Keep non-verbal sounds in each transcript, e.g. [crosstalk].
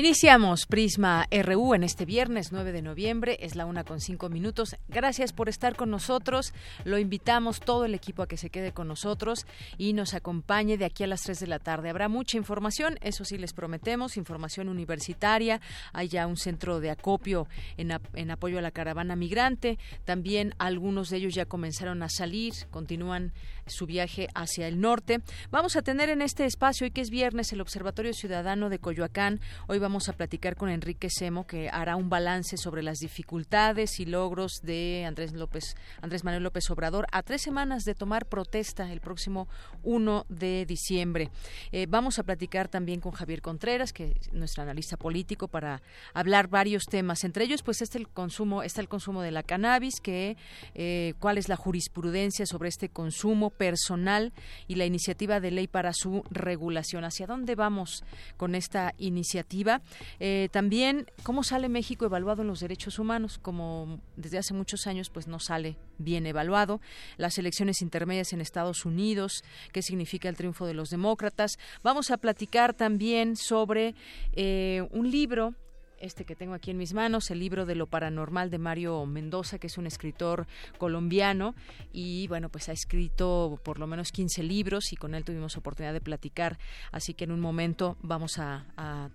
Iniciamos Prisma RU en este viernes 9 de noviembre, es la una con cinco minutos. Gracias por estar con nosotros. Lo invitamos todo el equipo a que se quede con nosotros y nos acompañe de aquí a las 3 de la tarde. Habrá mucha información, eso sí les prometemos, información universitaria. Hay ya un centro de acopio en, apoyo a la caravana migrante. También algunos de ellos ya comenzaron a salir, continúan su viaje hacia el norte. Vamos a tener en este espacio, hoy que es viernes, el Observatorio Ciudadano de Coyoacán. Hoy vamos a platicar con Enrique Semo, que hará un balance sobre las dificultades y logros de Andrés López, Andrés Manuel López Obrador a tres semanas de tomar protesta el próximo 1 de diciembre. Eh, vamos a platicar también con Javier Contreras, que es nuestro analista político, para hablar varios temas. Entre ellos, pues, este el consumo, está el consumo de la cannabis, que eh, cuál es la jurisprudencia sobre este consumo personal y la iniciativa de ley para su regulación. ¿Hacia dónde vamos con esta iniciativa? Eh, también, ¿cómo sale México evaluado en los derechos humanos? Como desde hace muchos años, pues no sale bien evaluado. Las elecciones intermedias en Estados Unidos, qué significa el triunfo de los demócratas. Vamos a platicar también sobre eh, un libro este que tengo aquí en mis manos, el libro de lo paranormal de Mario Mendoza, que es un escritor colombiano y bueno, pues ha escrito por lo menos 15 libros y con él tuvimos oportunidad de platicar, así que en un momento vamos a,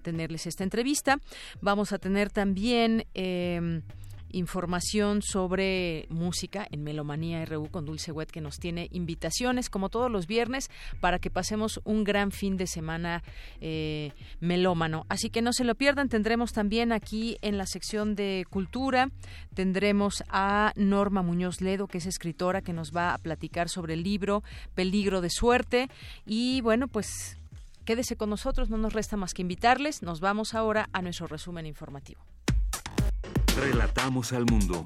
tenerles esta entrevista. Vamos a tener también... Eh, información sobre música en Melomanía RU con Dulce Wet que nos tiene invitaciones como todos los viernes para que pasemos un gran fin de semana eh, melómano. Así que no se lo pierdan, tendremos también aquí en la sección de cultura, tendremos a Norma Muñoz Ledo, que es escritora, que nos va a platicar sobre el libro Peligro de Suerte. Y bueno, pues quédese con nosotros, no nos resta más que invitarles. Nos vamos ahora a nuestro resumen informativo. Relatamos al mundo.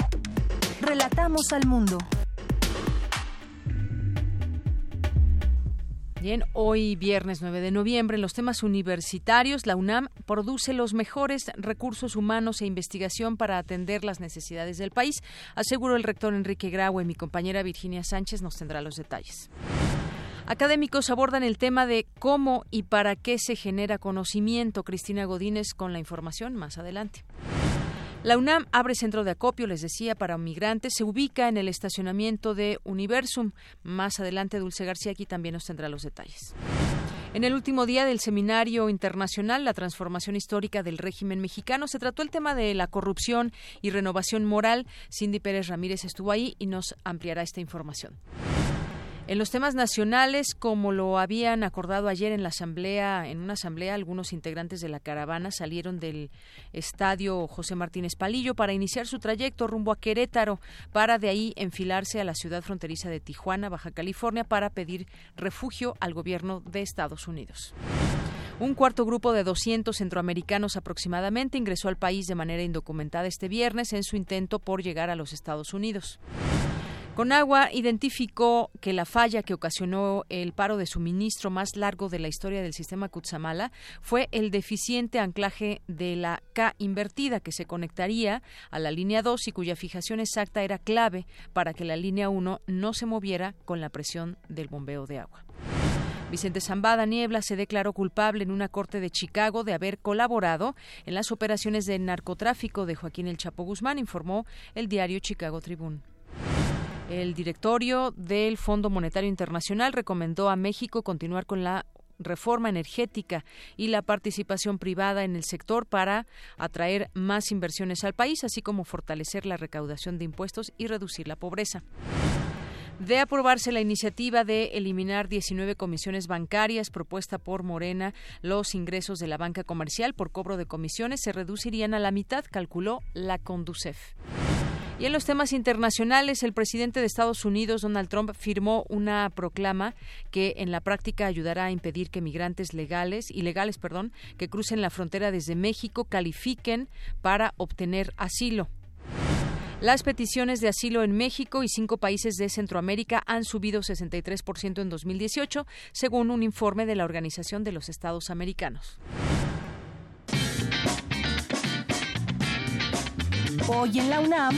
Relatamos al mundo. Bien, hoy viernes 9 de noviembre, en los temas universitarios, la UNAM produce los mejores recursos humanos e investigación para atender las necesidades del país, aseguró el rector Enrique Graue. Mi compañera Virginia Sánchez nos tendrá los detalles. Académicos abordan el tema de cómo y para qué se genera conocimiento. Cristina Godínez con la información más adelante. La UNAM abre centro de acopio, les decía, para migrantes. Se ubica en el estacionamiento de Universum. Más adelante, Dulce García aquí también nos tendrá los detalles. En el último día del seminario internacional La transformación histórica del régimen mexicano se trató el tema de la corrupción y renovación moral. Cindy Pérez Ramírez estuvo ahí y nos ampliará esta información. En los temas nacionales, como lo habían acordado ayer en la asamblea, en una asamblea, algunos integrantes de la caravana salieron del estadio José Martínez Palillo para iniciar su trayecto rumbo a Querétaro, para de ahí enfilarse a la ciudad fronteriza de Tijuana, Baja California, para pedir refugio al gobierno de Estados Unidos. Un cuarto grupo de 200 centroamericanos aproximadamente ingresó al país de manera indocumentada este viernes en su intento por llegar a los Estados Unidos. Conagua identificó que la falla que ocasionó el paro de suministro más largo de la historia del sistema Kutsamala fue el deficiente anclaje de la K invertida que se conectaría a la línea 2 y cuya fijación exacta era clave para que la línea 1 no se moviera con la presión del bombeo de agua. Vicente Zambada Niebla se declaró culpable en una corte de Chicago de haber colaborado en las operaciones de narcotráfico de Joaquín El Chapo Guzmán, informó el diario Chicago Tribune. El directorio del Fondo Monetario Internacional recomendó a México continuar con la reforma energética y la participación privada en el sector para atraer más inversiones al país, así como fortalecer la recaudación de impuestos y reducir la pobreza. De aprobarse la iniciativa de eliminar 19 comisiones bancarias propuesta por Morena, los ingresos de la banca comercial por cobro de comisiones se reducirían a la mitad, calculó la Conducef. Y en los temas internacionales, el presidente de Estados Unidos, Donald Trump, firmó una proclama que en la práctica ayudará a impedir que migrantes legales, ilegales, perdón, que crucen la frontera desde México califiquen para obtener asilo. Las peticiones de asilo en México y cinco países de Centroamérica han subido 63% en 2018, según un informe de la Organización de los Estados Americanos. Hoy en la UNAM,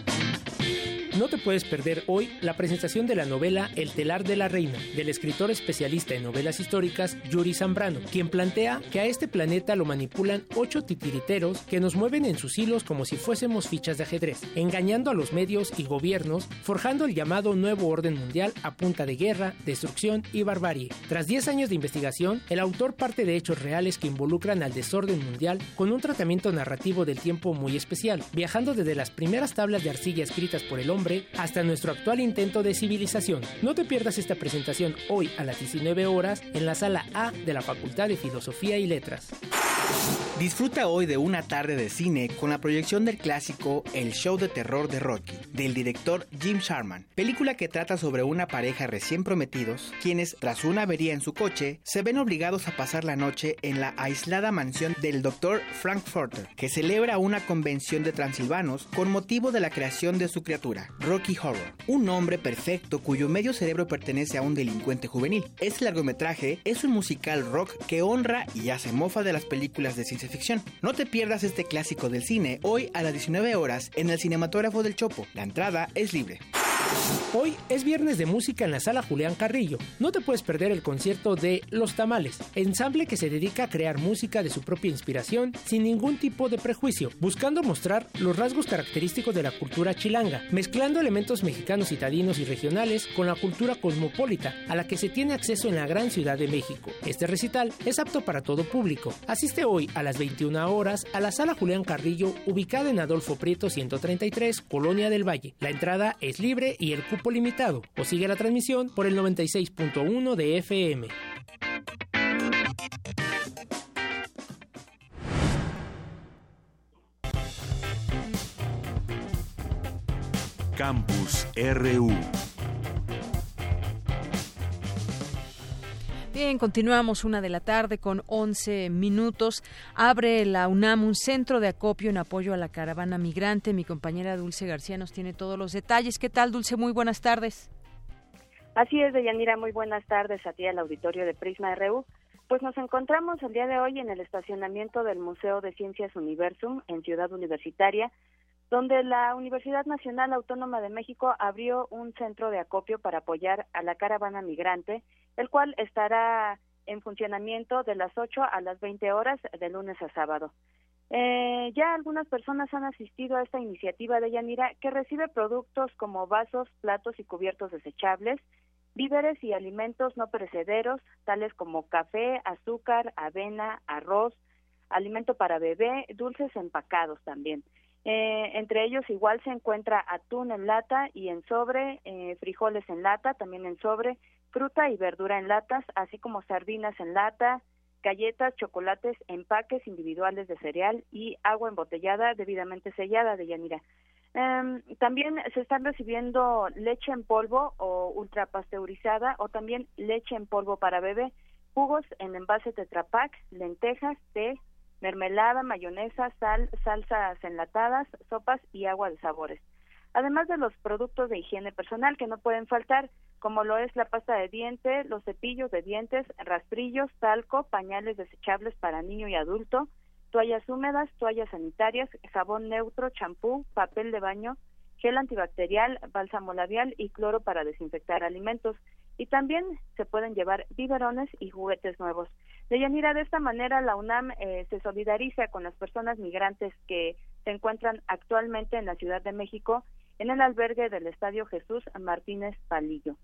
No te puedes perder hoy la presentación de la novela El telar de la reina, del escritor especialista en novelas históricas Yuri Zambrano, quien plantea que a este planeta lo manipulan ocho titiriteros que nos mueven en sus hilos como si fuésemos fichas de ajedrez, engañando a los medios y gobiernos, forjando el llamado nuevo orden mundial a punta de guerra, destrucción y barbarie. Tras 10 años de investigación, el autor parte de hechos reales que involucran al desorden mundial con un tratamiento narrativo del tiempo muy especial, viajando desde las primeras tablas de arcilla escritas por el hombre hasta nuestro actual intento de civilización. No te pierdas esta presentación hoy a las 19 horas en la sala A de la Facultad de Filosofía y Letras. Disfruta hoy de una tarde de cine con la proyección del clásico El show de terror de Rocky, del director Jim Sharman, película que trata sobre una pareja recién prometidos, quienes, tras una avería en su coche, se ven obligados a pasar la noche en la aislada mansión del Dr. Frankfurter, que celebra una convención de transilvanos con motivo de la creación de su criatura, Rocky Horror, un hombre perfecto cuyo medio cerebro pertenece a un delincuente juvenil. Este largometraje es un musical rock que honra y hace mofa de las películas de ciencia ficción. No te pierdas este clásico del cine hoy a las 19 horas en el Cinematógrafo del Chopo. La entrada es libre. Hoy es viernes de música en la sala Julián Carrillo. No te puedes perder el concierto de Los Tamales, ensamble que se dedica a crear música de su propia inspiración sin ningún tipo de prejuicio, buscando mostrar los rasgos característicos de la cultura chilanga, mezclando elementos mexicanos, citadinos y regionales con la cultura cosmopolita a la que se tiene acceso en la gran ciudad de México. Este recital es apto para todo público. Asiste hoy a las 21 horas a la sala Julián Carrillo, ubicada en Adolfo Prieto 133, Colonia del Valle. La entrada es libre y el cupo limitado o sigue la transmisión por el 96.1 de FM. Campus RU Bien, continuamos una de la tarde con 11 minutos. Abre la UNAM un centro de acopio en apoyo a la caravana migrante. Mi compañera Dulce García nos tiene todos los detalles. ¿Qué tal, Dulce? Muy buenas tardes. Así es, Deyanira. Muy buenas tardes a ti al auditorio de Prisma RU. Pues nos encontramos el día de hoy en el estacionamiento del Museo de Ciencias Universum en Ciudad Universitaria, donde la Universidad Nacional Autónoma de México abrió un centro de acopio para apoyar a la caravana migrante, el cual estará en funcionamiento de las 8 a las 20 horas de lunes a sábado. Eh, ya algunas personas han asistido a esta iniciativa de Yanira que recibe productos como vasos, platos y cubiertos desechables, víveres y alimentos no perecederos, tales como café, azúcar, avena, arroz, alimento para bebé, dulces empacados también. Eh, entre ellos igual se encuentra atún en lata y en sobre, eh, frijoles en lata, también en sobre, fruta y verdura en latas, así como sardinas en lata, galletas, chocolates, empaques individuales de cereal y agua embotellada debidamente sellada de Yanira. Em, también se están recibiendo leche en polvo o ultrapasteurizada o también leche en polvo para bebé, jugos en envase Tetrapac, lentejas, té, mermelada, mayonesa, sal, salsas enlatadas, sopas y agua de sabores. Además de los productos de higiene personal que no pueden faltar, como lo es la pasta de diente, los cepillos de dientes, rastrillos, talco, pañales desechables para niño y adulto, toallas húmedas, toallas sanitarias, jabón neutro, champú, papel de baño, gel antibacterial, bálsamo labial y cloro para desinfectar alimentos. Y también se pueden llevar biberones y juguetes nuevos. Deyanira, de esta manera la UNAM eh, se solidariza con las personas migrantes que se encuentran actualmente en la Ciudad de México en el albergue del Estadio Jesús Martínez Palillo.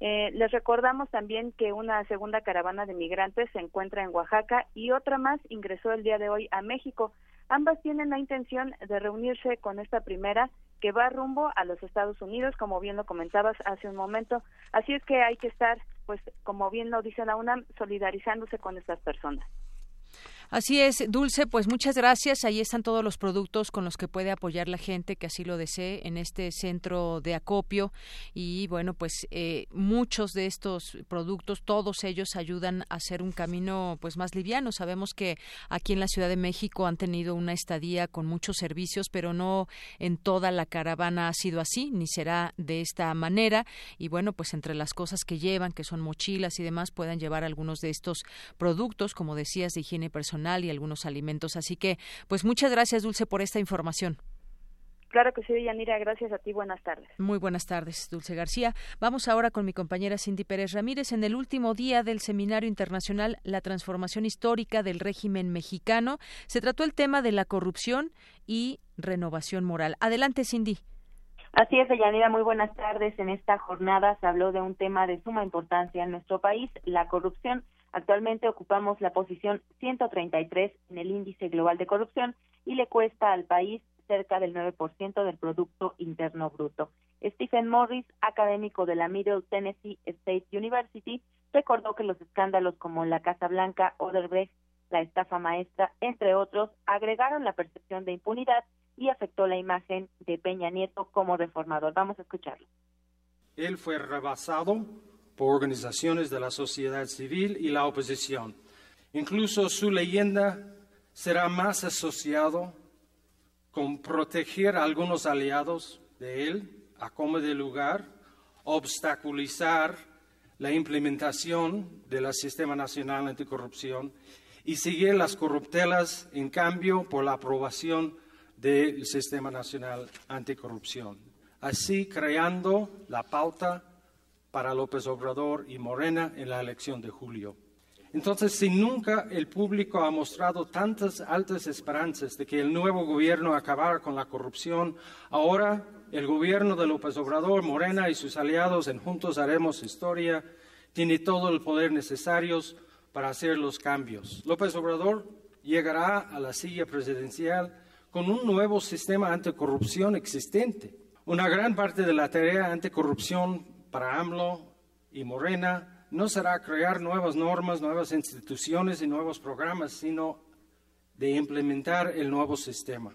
Eh, les recordamos también que una segunda caravana de migrantes se encuentra en Oaxaca y otra más ingresó el día de hoy a México. Ambas tienen la intención de reunirse con esta primera que va rumbo a los Estados Unidos, como bien lo comentabas hace un momento. Así es que hay que estar, pues, como bien lo dice la UNAM, solidarizándose con estas personas. Así es, Dulce, pues muchas gracias. Ahí están todos los productos con los que puede apoyar la gente que así lo desee en este centro de acopio. Y bueno, pues eh, muchos de estos productos, todos ellos ayudan a hacer un camino pues más liviano. Sabemos que aquí en la Ciudad de México han tenido una estadía con muchos servicios, pero no en toda la caravana ha sido así, ni será de esta manera. Y bueno, pues entre las cosas que llevan, que son mochilas y demás, puedan llevar algunos de estos productos, como decías, de higiene personal y algunos alimentos. Así que, pues muchas gracias, Dulce, por esta información. Claro que sí, Yanira. Gracias a ti. Buenas tardes. Muy buenas tardes, Dulce García. Vamos ahora con mi compañera Cindy Pérez Ramírez. En el último día del Seminario Internacional La Transformación Histórica del Régimen Mexicano, se trató el tema de la corrupción y renovación moral. Adelante, Cindy. Así es, Yanira. Muy buenas tardes. En esta jornada se habló de un tema de suma importancia en nuestro país, la corrupción Actualmente ocupamos la posición 133 en el índice global de corrupción y le cuesta al país cerca del 9% del Producto Interno Bruto. Stephen Morris, académico de la Middle Tennessee State University, recordó que los escándalos como la Casa Blanca, Oderbrecht, la estafa maestra, entre otros, agregaron la percepción de impunidad y afectó la imagen de Peña Nieto como reformador. Vamos a escucharlo. Él fue rebasado por organizaciones de la sociedad civil y la oposición. Incluso su leyenda será más asociado con proteger a algunos aliados de él a como de lugar, obstaculizar la implementación del Sistema Nacional Anticorrupción y seguir las corruptelas en cambio por la aprobación del Sistema Nacional Anticorrupción. Así creando la pauta para López Obrador y Morena en la elección de julio. Entonces, si nunca el público ha mostrado tantas altas esperanzas de que el nuevo gobierno acabara con la corrupción, ahora el gobierno de López Obrador, Morena y sus aliados en Juntos Haremos Historia tiene todo el poder necesario para hacer los cambios. López Obrador llegará a la silla presidencial con un nuevo sistema anticorrupción existente. Una gran parte de la tarea anticorrupción para AMLO y Morena no será crear nuevas normas, nuevas instituciones y nuevos programas, sino de implementar el nuevo sistema.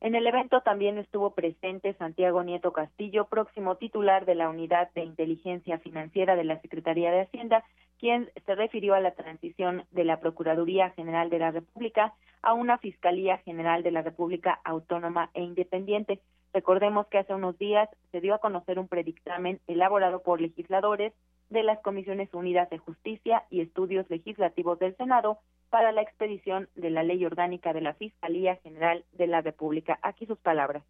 En el evento también estuvo presente Santiago Nieto Castillo, próximo titular de la Unidad de Inteligencia Financiera de la Secretaría de Hacienda, quien se refirió a la transición de la Procuraduría General de la República a una Fiscalía General de la República Autónoma e Independiente. Recordemos que hace unos días se dio a conocer un predictamen elaborado por legisladores de las Comisiones Unidas de Justicia y Estudios Legislativos del Senado para la expedición de la Ley Orgánica de la Fiscalía General de la República. Aquí sus palabras.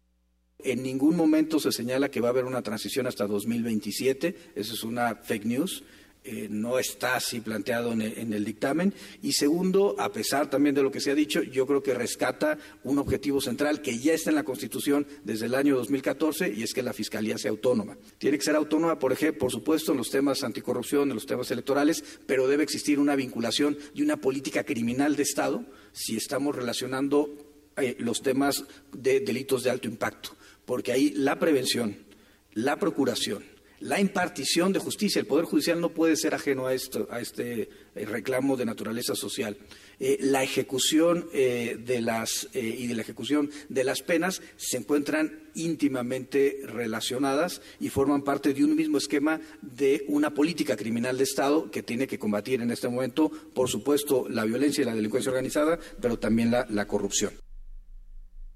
En ningún momento se señala que va a haber una transición hasta 2027. Eso es una fake news. Eh, no está así planteado en el, dictamen. Y segundo, a pesar también de lo que se ha dicho, yo creo que rescata un objetivo central que ya está en la Constitución desde el año 2014 y es que la Fiscalía sea autónoma. Tiene que ser autónoma, por ejemplo, por supuesto, en los temas anticorrupción, en los temas electorales, pero debe existir una vinculación y una política criminal de Estado si estamos relacionando eh, los temas de delitos de alto impacto, porque ahí la prevención, la procuración, la impartición de justicia. El Poder Judicial no puede ser ajeno a, esto, a este eh, reclamo de naturaleza social. Eh, la ejecución eh, de las y de la ejecución de las penas se encuentran íntimamente relacionadas y forman parte de un mismo esquema de una política criminal de Estado que tiene que combatir en este momento, por supuesto, la violencia y la delincuencia organizada, pero también la corrupción.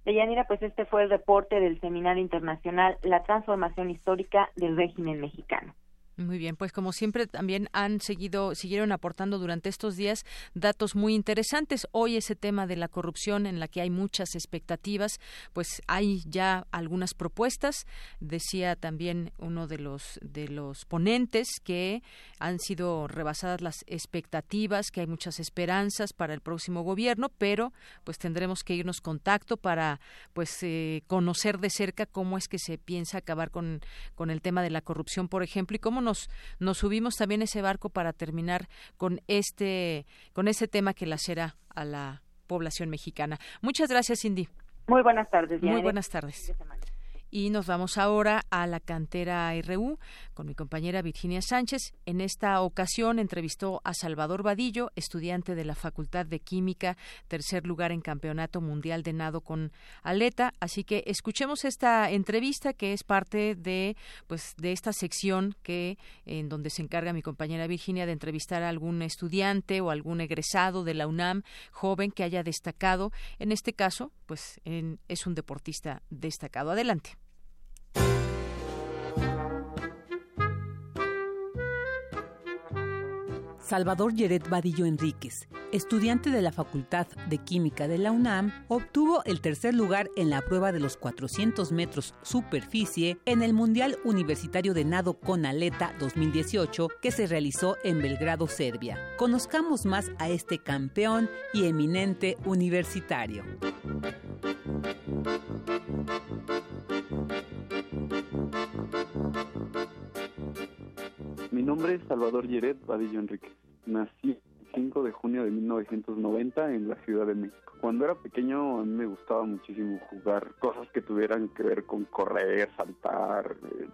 Deyanira, pues este fue el reporte del Seminario Internacional La Transformación Histórica del Régimen Mexicano. Muy bien, pues como siempre también han seguido, siguieron aportando durante estos días datos muy interesantes. Hoy ese tema de la corrupción en la que hay muchas expectativas, pues hay ya algunas propuestas. Decía también uno de los de los ponentes que han sido rebasadas las expectativas, que hay muchas esperanzas para el próximo gobierno, pero pues tendremos que irnos contacto para pues eh, conocer de cerca cómo es que se piensa acabar con con el tema de la corrupción, por ejemplo, y cómo nos, nos subimos también ese barco para terminar con este, con ese tema que lacera a la población mexicana. Muchas gracias, Cindy. Muy buenas tardes. Muy buenas tardes. Y nos vamos ahora a la cantera RU con mi compañera Virginia Sánchez. En esta ocasión entrevistó a Salvador Vadillo, estudiante de la Facultad de Química, tercer lugar en Campeonato Mundial de Nado con aleta. Así que escuchemos esta entrevista que es parte de pues de esta sección que en donde se encarga mi compañera Virginia de entrevistar a algún estudiante o algún egresado de la UNAM joven que haya destacado. En este caso, pues es un deportista destacado. Adelante. Salvador Yeret Vadillo Enríquez, estudiante de la Facultad de Química de la UNAM, obtuvo el tercer lugar en la prueba de los 400 metros superficie en el Mundial Universitario de Nado con Aleta 2018 que se realizó en Belgrado, Serbia. Conozcamos más a este campeón y eminente universitario. Mi nombre es Salvador Yeret Vadillo Enrique. Nací el 5 de junio de 1990 en la Ciudad de México. Cuando era pequeño a mí me gustaba muchísimo jugar cosas que tuvieran que ver con correr, saltar, eh,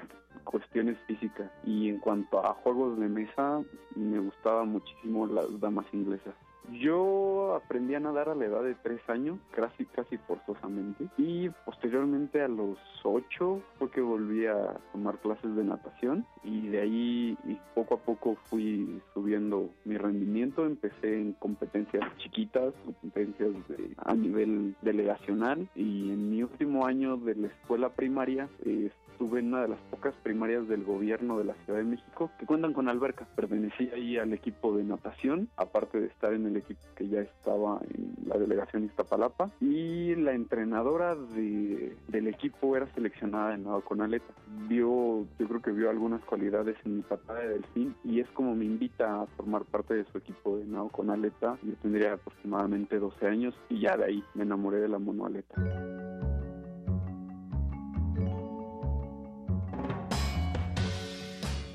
cuestiones físicas. Y en cuanto a juegos de mesa, me gustaba muchísimo las damas inglesas. Yo aprendí a nadar a la edad de tres años, casi casi forzosamente, y posteriormente a los ocho fue que volví a tomar clases de natación y de ahí poco a poco fui subiendo mi rendimiento. Empecé en competencias chiquitas, competencias de, a nivel delegacional y en mi último año de la escuela primaria eh, estuve en una de las pocas primarias del gobierno de la Ciudad de México que cuentan con alberca. Pertenecí ahí al equipo de natación, aparte de estar en el equipo que ya estaba en la delegación Iztapalapa. Y la entrenadora de, del equipo era seleccionada en nado con aleta. Vio, yo creo que vio algunas cualidades en mi patada de delfín y es como me invita a formar parte de su equipo de nado con aleta. Yo tendría aproximadamente 12 años y ya de ahí me enamoré de la monoaleta.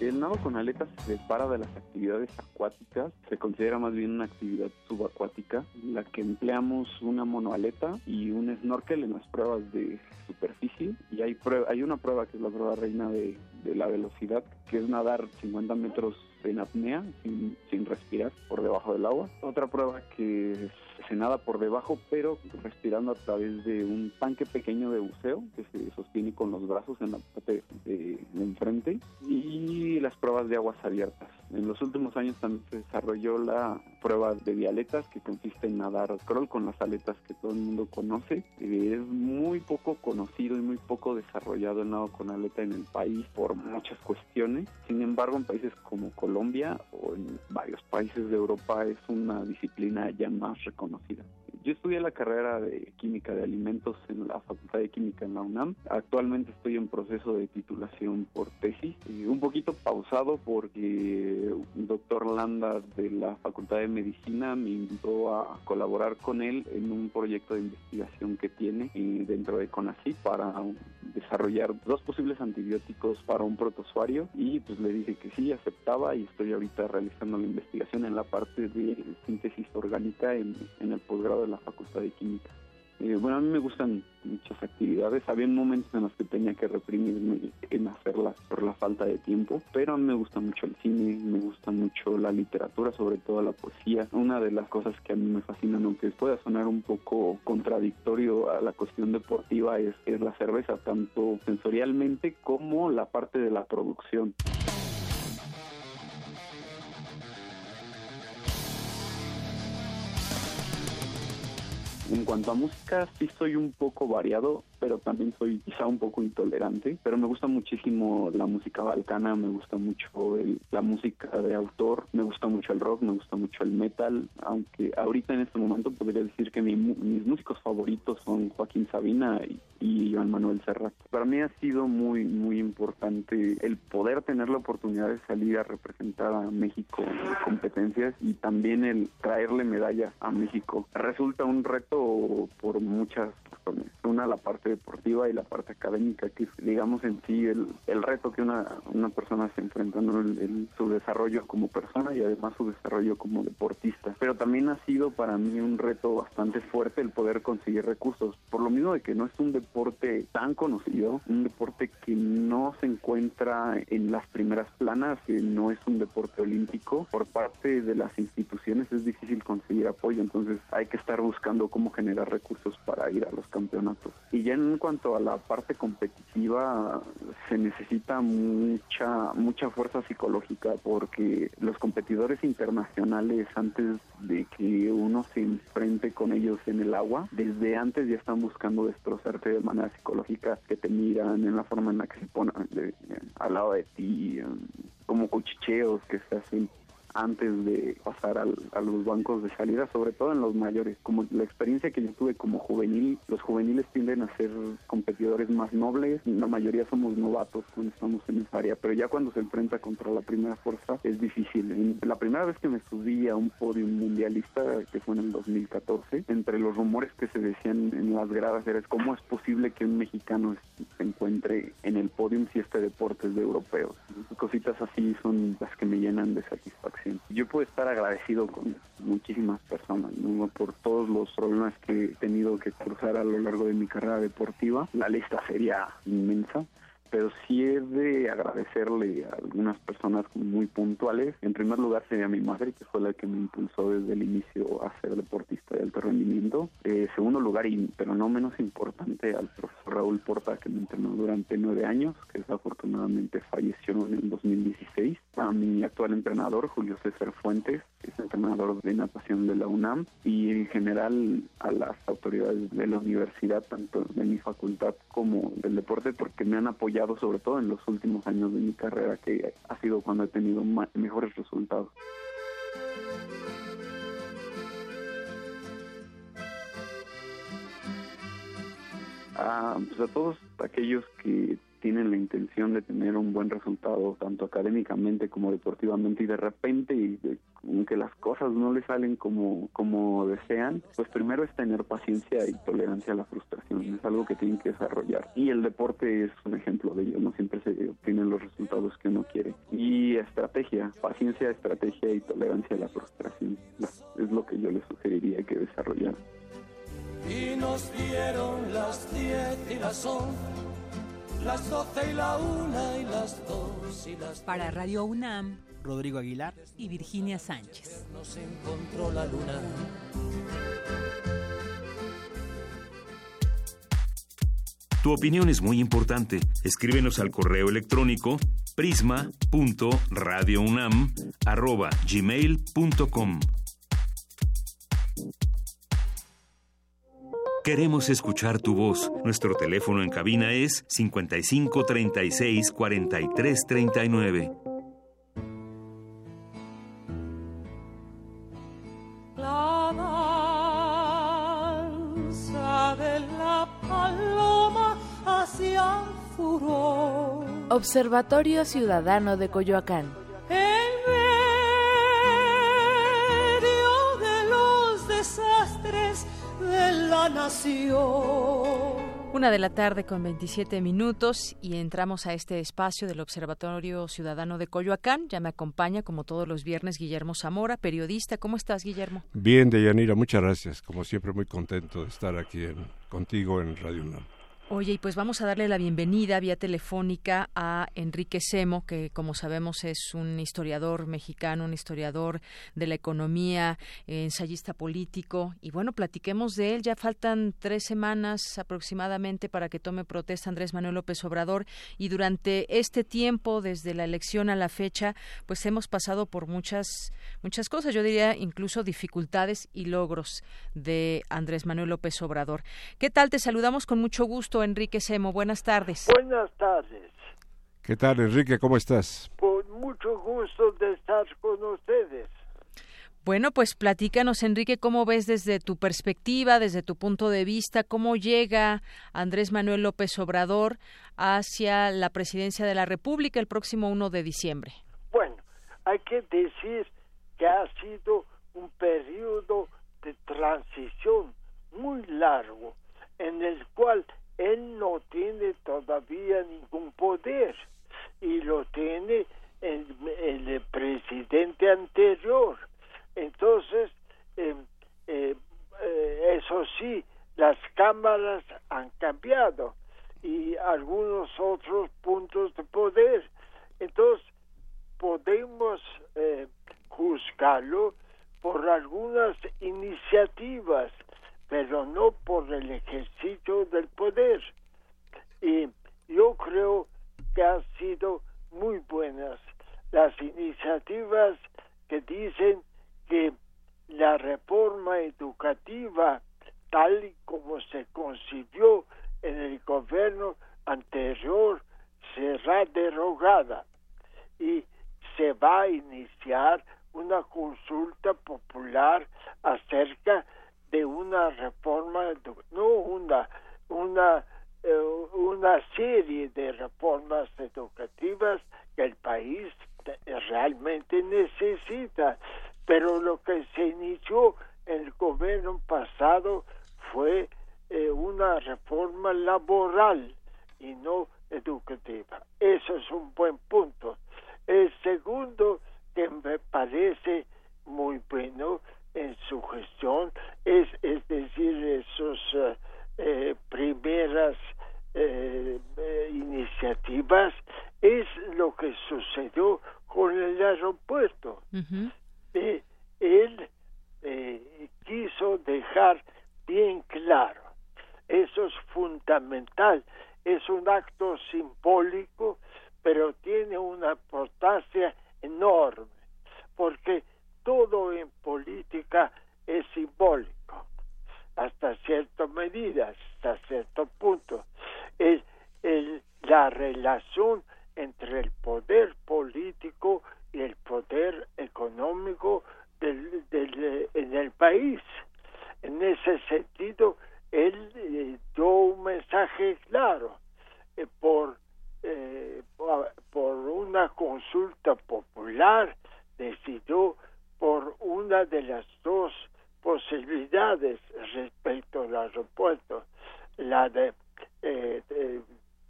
El nado con aletas se separa de las actividades acuáticas, se considera más bien una actividad subacuática, la que empleamos una monoaleta y un snorkel en las pruebas de superficie y hay prueba, hay una prueba que es la prueba reina de, de la velocidad, que es nadar 50 metros en apnea, sin, sin respirar por debajo del agua. Otra prueba que se nada por debajo, pero respirando a través de un tanque pequeño de buceo que se sostiene con los brazos en la parte de, de enfrente y las pruebas de aguas abiertas. En los últimos años también se desarrolló la prueba de dialetas que consiste en nadar crawl con las aletas que todo el mundo conoce. Eh, es muy poco conocido y muy poco desarrollado el nado con aleta en el país por muchas cuestiones. Sin embargo, en países como Colombia o en varios países de Europa es una disciplina ya más reconocida conocida. Yo estudié la carrera de química de alimentos en la Facultad de Química en la UNAM. Actualmente estoy en proceso de titulación por tesis, eh, un poquito pausado porque un doctor Landa de la Facultad de Medicina me invitó a colaborar con él en un proyecto de investigación que tiene eh, dentro de CONACYT para desarrollar dos posibles antibióticos para un protozoario y pues le dije que sí, aceptaba y estoy ahorita realizando la investigación en la parte de síntesis orgánica en, en el posgrado de la Facultad de Química. Eh, bueno, a mí me gustan muchas actividades. Había momentos en los que tenía que reprimirme en hacerlas por la falta de tiempo, pero a mí me gusta mucho el cine, me gusta mucho la literatura, sobre todo la poesía. Una de las cosas que a mí me fascinan, aunque pueda sonar un poco contradictorio a la cuestión deportiva, es, es la cerveza, tanto sensorialmente como la parte de la producción. En cuanto a música, sí soy un poco variado, pero también soy quizá un poco intolerante. Pero me gusta muchísimo la música balcana, me gusta mucho el, la música de autor, me gusta mucho el rock, me gusta mucho el metal. Aunque ahorita en este momento podría decir que mi, mis músicos favoritos son Joaquín Sabina y, y Joan Manuel Serrat. Para mí ha sido muy, muy importante el poder tener la oportunidad de salir a representar a México en competencias y también el traerle medalla a México. Resulta un reto por muchas razones. Una, la parte parte deportiva y la parte académica, que es, digamos, en sí el, el reto que una, una persona se enfrenta, ¿no? El, su desarrollo como persona y además su desarrollo como deportista. Pero también ha sido para mí un reto bastante fuerte el poder conseguir recursos, por lo mismo de que no es un deporte tan conocido, un deporte que no se encuentra en las primeras planas, que no es un deporte olímpico. Por parte de las instituciones es difícil conseguir apoyo, entonces hay que estar buscando cómo generar recursos para ir a los campeonatos. Y ya en cuanto a la parte competitiva, se necesita mucha mucha fuerza psicológica porque los competidores internacionales antes de que uno se enfrente con ellos en el agua, desde antes ya están buscando destrozarte de manera psicológica, que te miran en la forma en la que se ponen al lado de ti, como cuchicheos que se hacen antes de pasar al, a los bancos de salida, sobre todo en los mayores. Como la experiencia que yo tuve como juvenil, los juveniles tienden a ser competidores más nobles, la mayoría somos novatos cuando estamos en esa área, pero ya cuando se enfrenta contra la primera fuerza es difícil. La primera vez que me subí a un podio mundialista, que fue en el 2014, entre los rumores que se decían en las gradas era cómo es posible que un mexicano se encuentre en el podio si este deporte es de europeos. Cositas así son las que me llenan de satisfacción. Yo puedo estar agradecido con muchísimas personas, por todos los problemas que he tenido que cruzar a lo largo de mi carrera deportiva. La lista sería inmensa pero sí he de agradecerle a algunas personas muy puntuales. En primer lugar sería mi madre, que fue la que me impulsó desde el inicio a ser deportista de alto rendimiento. Eh, segundo lugar, y, pero no menos importante, al profesor Raúl Porta, que me entrenó durante nueve años, que desafortunadamente falleció en el 2016. A mi actual entrenador, Julio César Fuentes, que es entrenador de natación de la UNAM, y en general a las autoridades de la universidad, tanto de mi facultad como del deporte, porque me han apoyado sobre todo en los últimos años de mi carrera, que ha sido cuando he tenido mejores resultados. Ah, pues a todos aquellos que tienen la intención de tener un buen resultado tanto académicamente como deportivamente y de repente y aunque las cosas no les salen como como desean pues primero es tener paciencia y tolerancia a la frustración. Es algo que tienen que desarrollar. Y el deporte es un ejemplo de ello no siempre se obtienen los resultados que uno quiere. Y estrategia paciencia estrategia y tolerancia a la frustración. Es lo que yo les sugeriría que desarrollar y nos dieron las 10 y las 11 las 12 y la 1 y las 2 y las Para Radio UNAM, Rodrigo Aguilar y Virginia Sánchez. Nos encontró la luna. Tu opinión es muy importante. Escríbenos al correo electrónico prisma.radiounam@gmail.com. Queremos escuchar tu voz. Nuestro teléfono en cabina es 55 36 43 39. La danza de la paloma hacia el furor. Observatorio Ciudadano de Coyoacán. En medio de los desastres de la nación. Una de la tarde con 27 minutos y entramos a este espacio del Observatorio Ciudadano de Coyoacán. Ya me acompaña, como todos los viernes, Guillermo Zamora, periodista. ¿Cómo estás, Guillermo? Bien, Deyanira, muchas gracias. Como siempre, muy contento de estar aquí en, contigo en Radio UNAM. Oye, y pues vamos a darle la bienvenida vía telefónica a Enrique Semo, que como sabemos es un historiador mexicano, un historiador de la economía, ensayista político. Y bueno, platiquemos de él. Ya faltan tres semanas aproximadamente para que tome protesta Andrés Manuel López Obrador. Y durante este tiempo, desde la elección a la fecha, pues hemos pasado por muchas, muchas cosas. Yo diría incluso dificultades y logros de Andrés Manuel López Obrador. ¿Qué tal? Te saludamos con mucho gusto. Enrique Semo. Buenas tardes. Buenas tardes. ¿Qué tal, Enrique? ¿Cómo estás? Con mucho gusto de estar con ustedes. Bueno, pues platícanos, Enrique, cómo ves desde tu perspectiva, desde tu punto de vista, cómo llega Andrés Manuel López Obrador hacia la presidencia de la República el próximo 1 de diciembre. Bueno, hay que decir que ha sido un periodo de transición muy largo en el cual él no tiene todavía ningún poder y lo tiene el, el presidente anterior. Entonces, em, eh, eh, eso sí, las cámaras han cambiado y algunos otros puntos de poder. Entonces, podemos eh, juzgarlo por algunas iniciativas, pero no por el ejercicio del poder. Y yo creo que han sido muy buenas las iniciativas que dicen que la reforma educativa tal y como se concibió en el gobierno anterior será derogada y se va a iniciar una consulta popular acerca una reforma, no una, una, eh, una serie de reformas educativas que el país realmente necesita. Pero lo que se inició en el gobierno pasado fue eh, una reforma laboral y no educativa. Eso es un buen punto. El segundo que me parece muy bueno en su gestión es, es decir, esos eh, eh, primeras iniciativas es lo que sucedió con el aeropuerto. él quiso dejar bien claro eso es fundamental. Es un acto simbólico, pero tiene una importancia enorme, porque todo en política es simbólico, hasta cierta medida, hasta cierto punto. Es la relación entre el poder político y el poder económico del, del, en el país. En ese sentido, él eh, dio un mensaje claro eh, por, eh, por una consulta popular decidió por una de las dos posibilidades respecto al aeropuerto. La de, eh,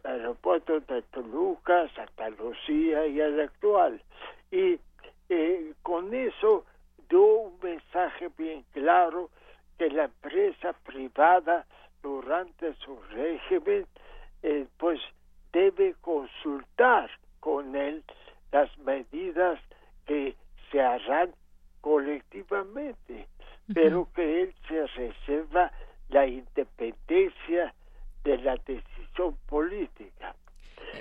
aeropuerto de Toluca, Santa Lucía y el actual. Y con eso dio un mensaje bien claro que la empresa privada durante su régimen eh, pues debe consultar con él las medidas que se harán colectivamente, pero que él se reserva la independencia de la decisión política.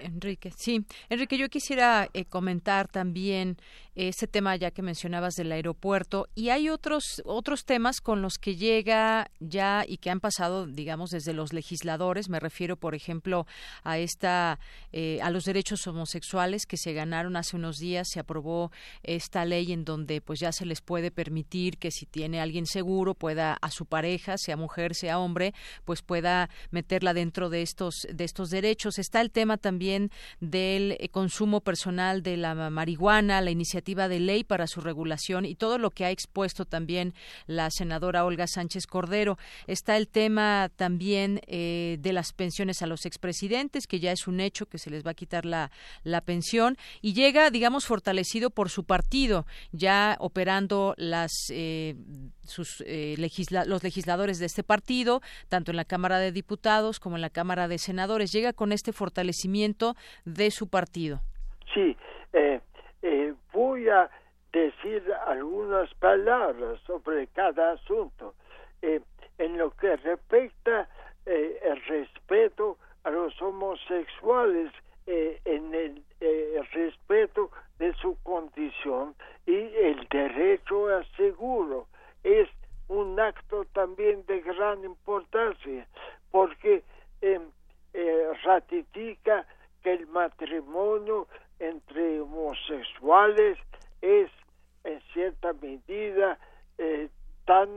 Enrique, sí. Enrique, yo quisiera eh, comentar también ese tema ya que mencionabas del aeropuerto y hay otros otros temas con los que llega ya y que han pasado, digamos, desde los legisladores. Me refiero, por ejemplo, a esta eh, a los derechos homosexuales que se ganaron hace unos días. Se aprobó esta ley en donde pues ya se les puede permitir que si tiene alguien seguro pueda a su pareja, sea mujer, sea hombre, pues pueda meterla dentro de estos de estos derechos. Está el tema también del eh, consumo personal de la marihuana, la iniciativa de ley para su regulación y todo lo que ha expuesto también la senadora Olga Sánchez Cordero. Está el tema también eh, de las pensiones a los expresidentes, que ya es un hecho que se les va a quitar la, la pensión y llega, digamos, fortalecido por su partido, ya operando las eh, sus los legisladores de este partido, tanto en la Cámara de Diputados como en la Cámara de Senadores. Llega con este fortalecimiento de su partido. Sí, eh, eh, voy a decir algunas palabras sobre cada asunto. Eh, en lo que respecta el respeto a los homosexuales, en el, respeto de su condición y el derecho a seguro, es un acto también de gran importancia, porque eh, ratifica que el matrimonio entre homosexuales es en cierta medida eh, tan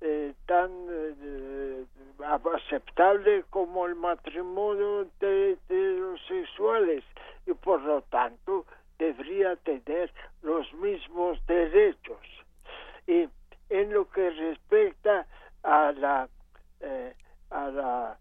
eh, tan aceptable como el matrimonio de heterosexuales. Y por lo tanto debería tener los mismos derechos. Y en lo que respecta a la a la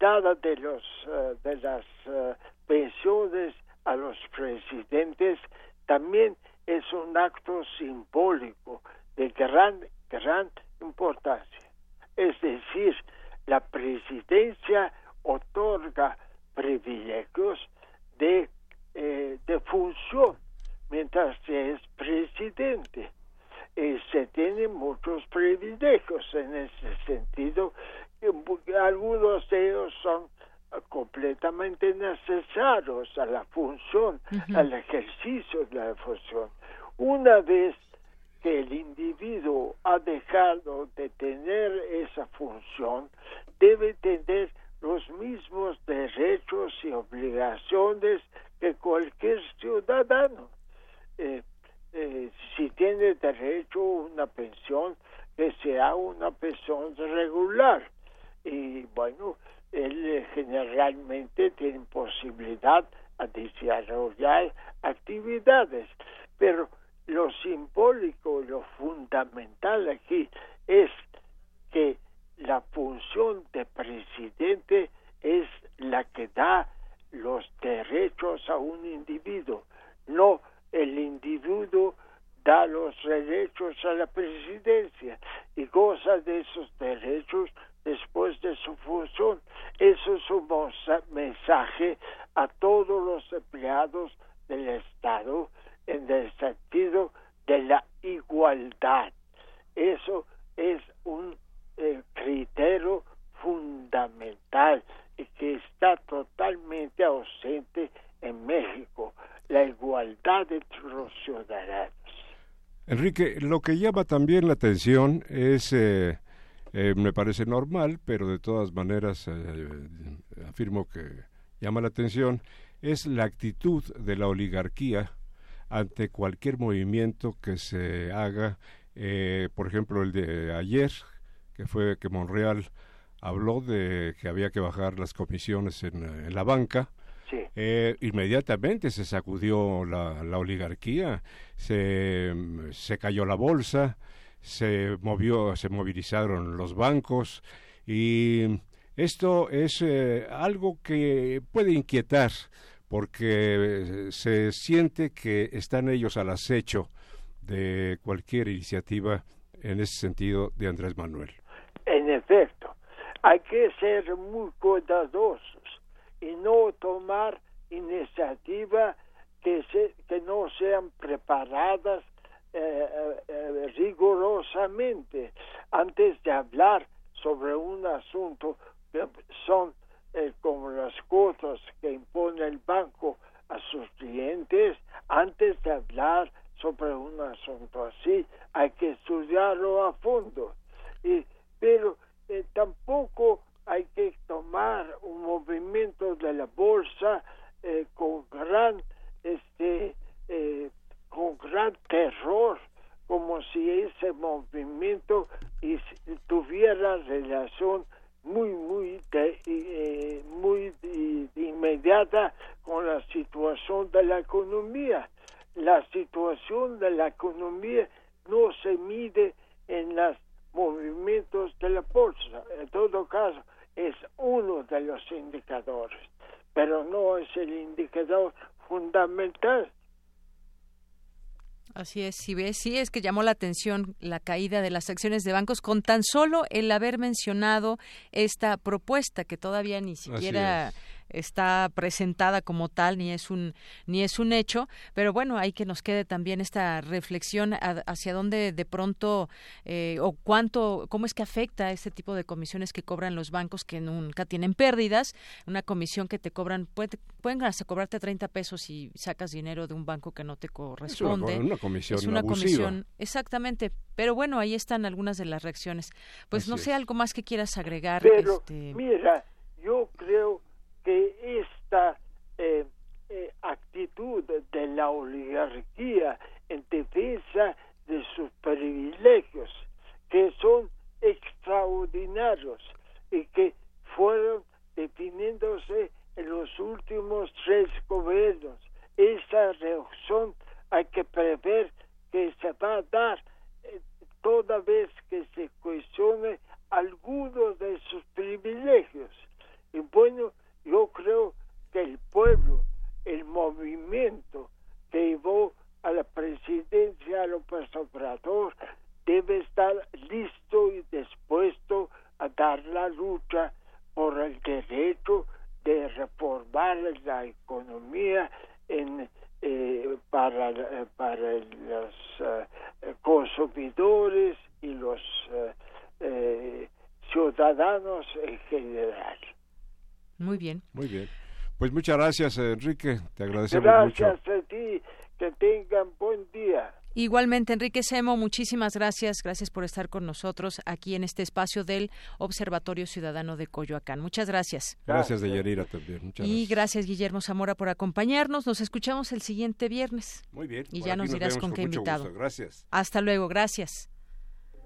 entrada de los eh, de las eh, pensiones a los presidentes también es un acto simbólico de gran gran importancia. Es decir, la presidencia otorga privilegios de, eh, de función mientras es presidente. Eh, se tienen muchos privilegios en ese sentido, algunos de ellos son completamente necesarios a la función, al ejercicio de la función. Una vez que el individuo ha dejado de tener esa función, debe tener los mismos derechos y obligaciones que cualquier ciudadano. Eh, eh, si tiene derecho a una pensión, que sea una pensión regular. Y bueno, él eh, generalmente tiene posibilidad de desarrollar actividades, pero lo simbólico, lo fundamental aquí es que la función de presidente es la que da los derechos a un individuo, no el individuo da los derechos a la presidencia y goza de esos derechos después de su función. Eso es un mensaje a todos los empleados del Estado en el sentido de la igualdad. Eso es un eh, criterio fundamental y que está totalmente ausente en México, la igualdad entre los ciudadanos. Enrique, lo que llama también la atención es, eh, eh, me parece normal, pero de todas maneras afirmo que llama la atención, es la actitud de la oligarquía ante cualquier movimiento que se haga. Eh, por ejemplo, el de ayer, que fue que Monreal habló de que había que bajar las comisiones en, la banca. Eh, inmediatamente se sacudió la, la oligarquía, se, se, cayó la bolsa, se movió, se movilizaron los bancos y esto es eh, algo que puede inquietar porque eh, se siente que están ellos al acecho de cualquier iniciativa en ese sentido de Andrés Manuel. En efecto, hay que ser muy cuidadosos y no tomar iniciativas que, que no sean preparadas eh, eh, rigurosamente antes de hablar sobre un asunto que son eh, como las cuotas que impone el banco a sus clientes, antes de hablar sobre un asunto así, hay que estudiarlo a fondo. Y, pero eh, tampoco hay que tomar un movimiento de la bolsa eh, con gran este con gran terror como si ese movimiento tuviera relación muy muy eh, muy inmediata con la situación de la economía. La situación de la economía no se mide en los movimientos de la bolsa. En todo caso es uno de los indicadores pero no es el indicador fundamental Así es, si ves, sí es que llamó la atención la caída de las acciones de bancos con tan solo el haber mencionado esta propuesta que todavía ni siquiera está presentada como tal ni es un ni es un hecho pero bueno hay que nos quede también esta reflexión hacia dónde de pronto eh, o cuánto cómo es que afecta este tipo de comisiones que cobran los bancos que nunca tienen pérdidas. Una comisión que te cobran puede, pueden hasta cobrarte 30 pesos si sacas dinero de un banco que no te corresponde es una, comisión es una comisión exactamente pero bueno ahí están algunas de las reacciones. Pues no sé algo más que quieras agregar pero este... mira yo creo que esta eh, eh, actitud de la oligarquía en defensa de sus privilegios, que son extraordinarios y que fueron definiéndose en los últimos tres gobiernos. Esa reacción hay que prever que se va a dar eh, toda vez que se cuestione algunos de sus privilegios yo creo que el pueblo, el movimiento que llevó a la presidencia a López Obrador debe estar listo y dispuesto a dar la lucha por el derecho de reformar la economía eh, para, eh, para los eh, consumidores y los eh, ciudadanos en general. Muy bien. Muy bien. Pues muchas gracias, Enrique. Te agradecemos mucho. Gracias a ti. Que tengan buen día. Igualmente, Enrique Semo, muchísimas gracias. Gracias por estar con nosotros aquí en este espacio del Observatorio Ciudadano de Coyoacán. Muchas gracias. Gracias, Deyanira, también. Muchas y gracias, Guillermo Zamora, por acompañarnos. Nos escuchamos el siguiente viernes. Muy bien. Y ya nos dirás con qué invitado. Gracias. Hasta luego. Gracias.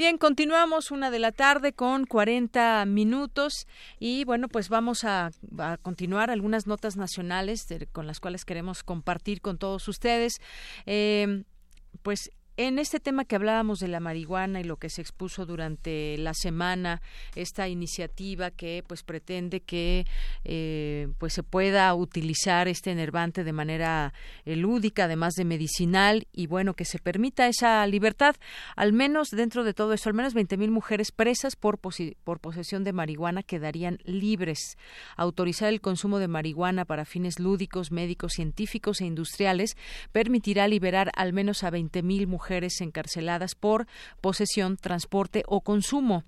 Bien, continuamos una de la tarde con 40 minutos y bueno, pues vamos a, continuar algunas notas nacionales con las cuales queremos compartir con todos ustedes. Eh, pues en este tema que hablábamos de la marihuana y lo que se expuso durante la semana, esta iniciativa que pues pretende que eh, pues se pueda utilizar este enervante de manera eh, lúdica, además de medicinal y bueno que se permita esa libertad, al menos dentro de todo eso, al menos 20.000 mujeres presas por por posesión de marihuana quedarían libres. Autorizar el consumo de marihuana para fines lúdicos, médicos, científicos e industriales permitirá liberar al menos a 20.000 mujeres encarceladas por posesión, transporte o consumo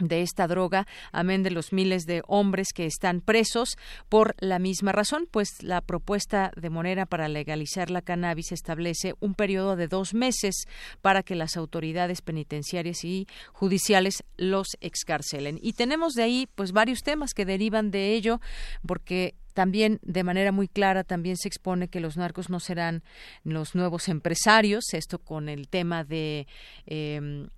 de esta droga, amén de los miles de hombres que están presos por la misma razón, pues la propuesta de Monera para legalizar la cannabis establece un periodo de dos meses para que las autoridades penitenciarias y judiciales los excarcelen. Y tenemos de ahí, pues, varios temas que derivan de ello, porque también, de manera muy clara, también se expone que los narcos no serán los nuevos empresarios, esto con el tema de eh,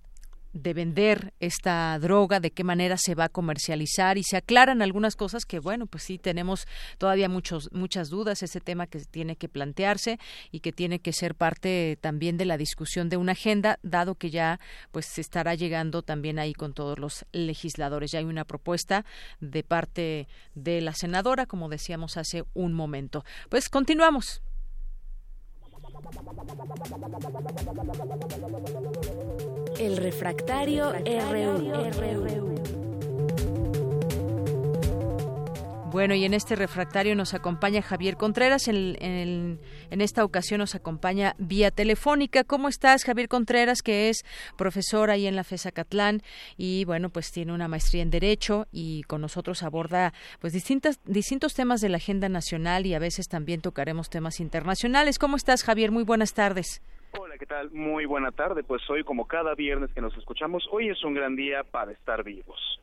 de vender esta droga, de qué manera se va a comercializar y se aclaran algunas cosas que bueno, pues sí tenemos todavía muchos muchas dudas, ese tema que tiene que plantearse y que tiene que ser parte también de la discusión de una agenda, dado que ya pues se estará llegando también ahí con todos los legisladores. Ya hay una propuesta de parte de la senadora, como decíamos hace un momento. Pues continuamos. El refractario, RU. Bueno, y en este refractario nos acompaña Javier Contreras. En, en, en, esta ocasión nos acompaña vía telefónica. ¿Cómo estás, Javier Contreras, que es profesor ahí en la FESA Catlán y, bueno, pues tiene una maestría en Derecho y con nosotros aborda pues distintas, distintos temas de la agenda nacional y a veces también tocaremos temas internacionales. ¿Cómo estás, Javier? Muy buenas tardes. Hola, ¿qué tal? Muy buena tarde. Pues hoy, como cada viernes que nos escuchamos, hoy es un gran día para estar vivos.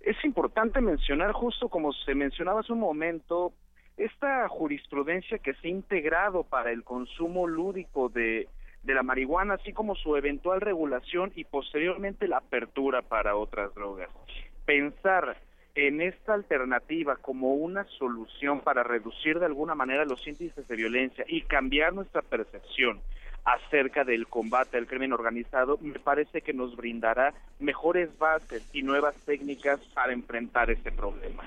Es importante mencionar, justo como se mencionaba hace un momento, esta jurisprudencia que se ha integrado para el consumo lúdico de, de la marihuana, así como su eventual regulación y posteriormente la apertura para otras drogas. Pensar en esta alternativa como una solución para reducir de alguna manera los índices de violencia y cambiar nuestra percepción acerca del combate al crimen organizado, me parece que nos brindará mejores bases y nuevas técnicas para enfrentar este problema.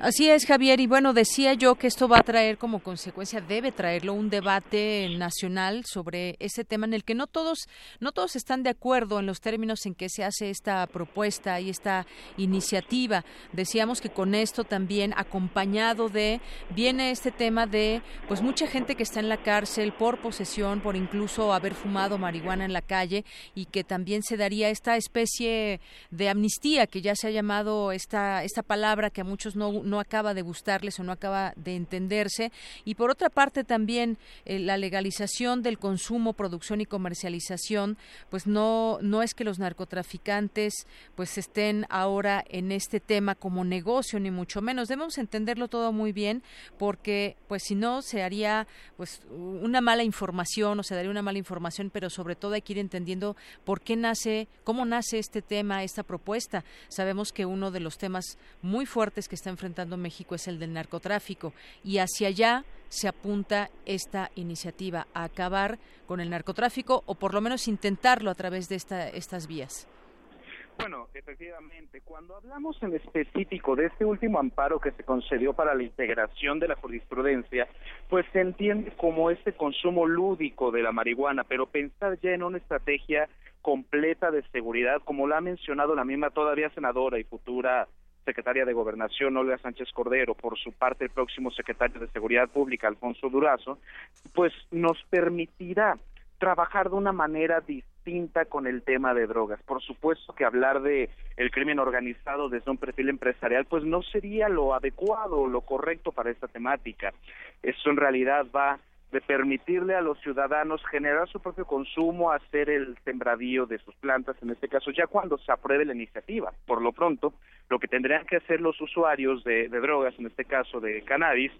Así es, Javier. Y bueno, decía yo que esto va a traer como consecuencia, debe traerlo, un debate nacional sobre ese tema en el que no todos, no todos están de acuerdo en los términos en que se hace esta propuesta y esta iniciativa. Decíamos que con esto también, acompañado de, viene este tema de, pues mucha gente que está en la cárcel por posesión, por incluso haber fumado marihuana en la calle y que también se daría esta especie de amnistía que ya se ha llamado esta, esta palabra que a muchos no, no acaba de gustarles o no acaba de entenderse. Y por otra parte también eh, la legalización del consumo, producción y comercialización, pues no, no es que los narcotraficantes pues estén ahora en este tema como negocio, ni mucho menos. Debemos entenderlo todo muy bien porque pues si no se haría pues una mala información o se daría una mala información, pero sobre todo hay que ir entendiendo por qué nace, cómo nace este tema, esta propuesta. Sabemos que uno de los temas muy fuertes que está enfrentando México es el del narcotráfico y hacia allá se apunta esta iniciativa a acabar con el narcotráfico o por lo menos intentarlo a través de esta, estas vías. Bueno, efectivamente, cuando hablamos en específico de este último amparo que se concedió para la integración de la jurisprudencia, pues se entiende como este consumo lúdico de la marihuana, pero pensar ya en una estrategia completa de seguridad, como lo ha mencionado la misma todavía senadora y futura secretaria de Gobernación, Olga Sánchez Cordero, por su parte el próximo secretario de Seguridad Pública, Alfonso Durazo, pues nos permitirá trabajar de una manera distinta con el tema de drogas. Por supuesto que hablar de el crimen organizado desde un perfil empresarial pues no sería lo adecuado lo correcto para esta temática. Eso en realidad va de permitirle a los ciudadanos generar su propio consumo, hacer el sembradío de sus plantas, en este caso ya cuando se apruebe la iniciativa. Por lo pronto, lo que tendrían que hacer los usuarios de, de drogas, en este caso de cannabis,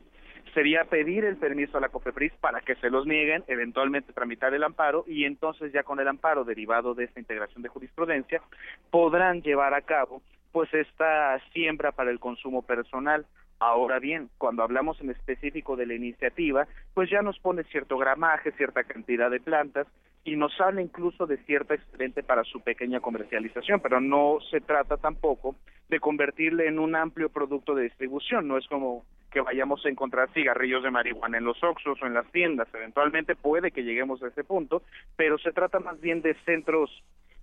sería pedir el permiso a la COFEPRIS para que se los nieguen, eventualmente tramitar el amparo y entonces ya con el amparo derivado de esta integración de jurisprudencia podrán llevar a cabo pues esta siembra para el consumo personal. Ahora bien, cuando hablamos en específico de la iniciativa, pues ya nos pone cierto gramaje, cierta cantidad de plantas y nos habla incluso de cierta excedente para su pequeña comercialización, pero no se trata tampoco de convertirle en un amplio producto de distribución, no es como que vayamos a encontrar cigarrillos de marihuana en los Oxxos o en las tiendas. Eventualmente puede que lleguemos a ese punto, pero se trata más bien de centros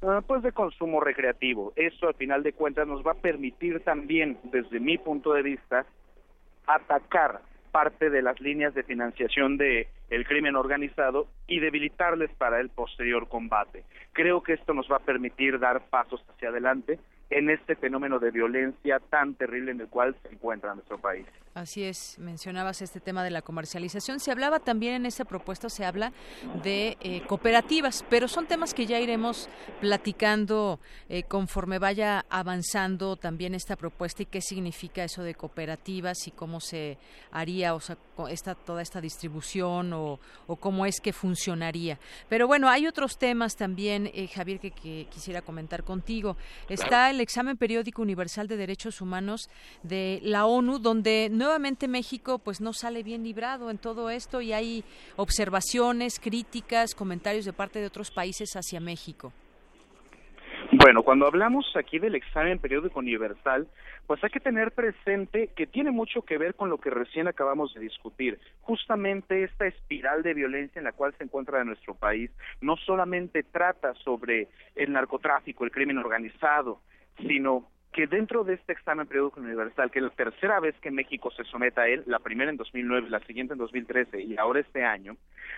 ah, pues de consumo recreativo. Eso al final de cuentas nos va a permitir también, desde mi punto de vista, atacar parte de las líneas de financiación de el crimen organizado y debilitarles para el posterior combate. Creo que esto nos va a permitir dar pasos hacia adelante en este fenómeno de violencia tan terrible en el cual se encuentra nuestro país. Así es, mencionabas este tema de la comercialización. Se hablaba también en esa propuesta, se habla de eh, cooperativas, pero son temas que ya iremos platicando eh, conforme vaya avanzando también esta propuesta y qué significa eso de cooperativas y cómo se haría o sea, esta, toda esta distribución o, cómo es que funcionaría. Pero bueno, hay otros temas también, eh, Javier, que, quisiera comentar contigo. Está el examen periódico universal de derechos humanos de la ONU, donde nuevamente México pues no sale bien librado en todo esto y hay observaciones, críticas, comentarios de parte de otros países hacia México. Bueno, cuando hablamos aquí del examen periódico universal, pues hay que tener presente que tiene mucho que ver con lo que recién acabamos de discutir. Justamente esta espiral de violencia en la cual se encuentra nuestro país no solamente trata sobre el narcotráfico, el crimen organizado, sino que dentro de este examen periódico universal, que es la tercera vez que México se someta a él, la primera en 2009, la siguiente en 2013 y ahora este año,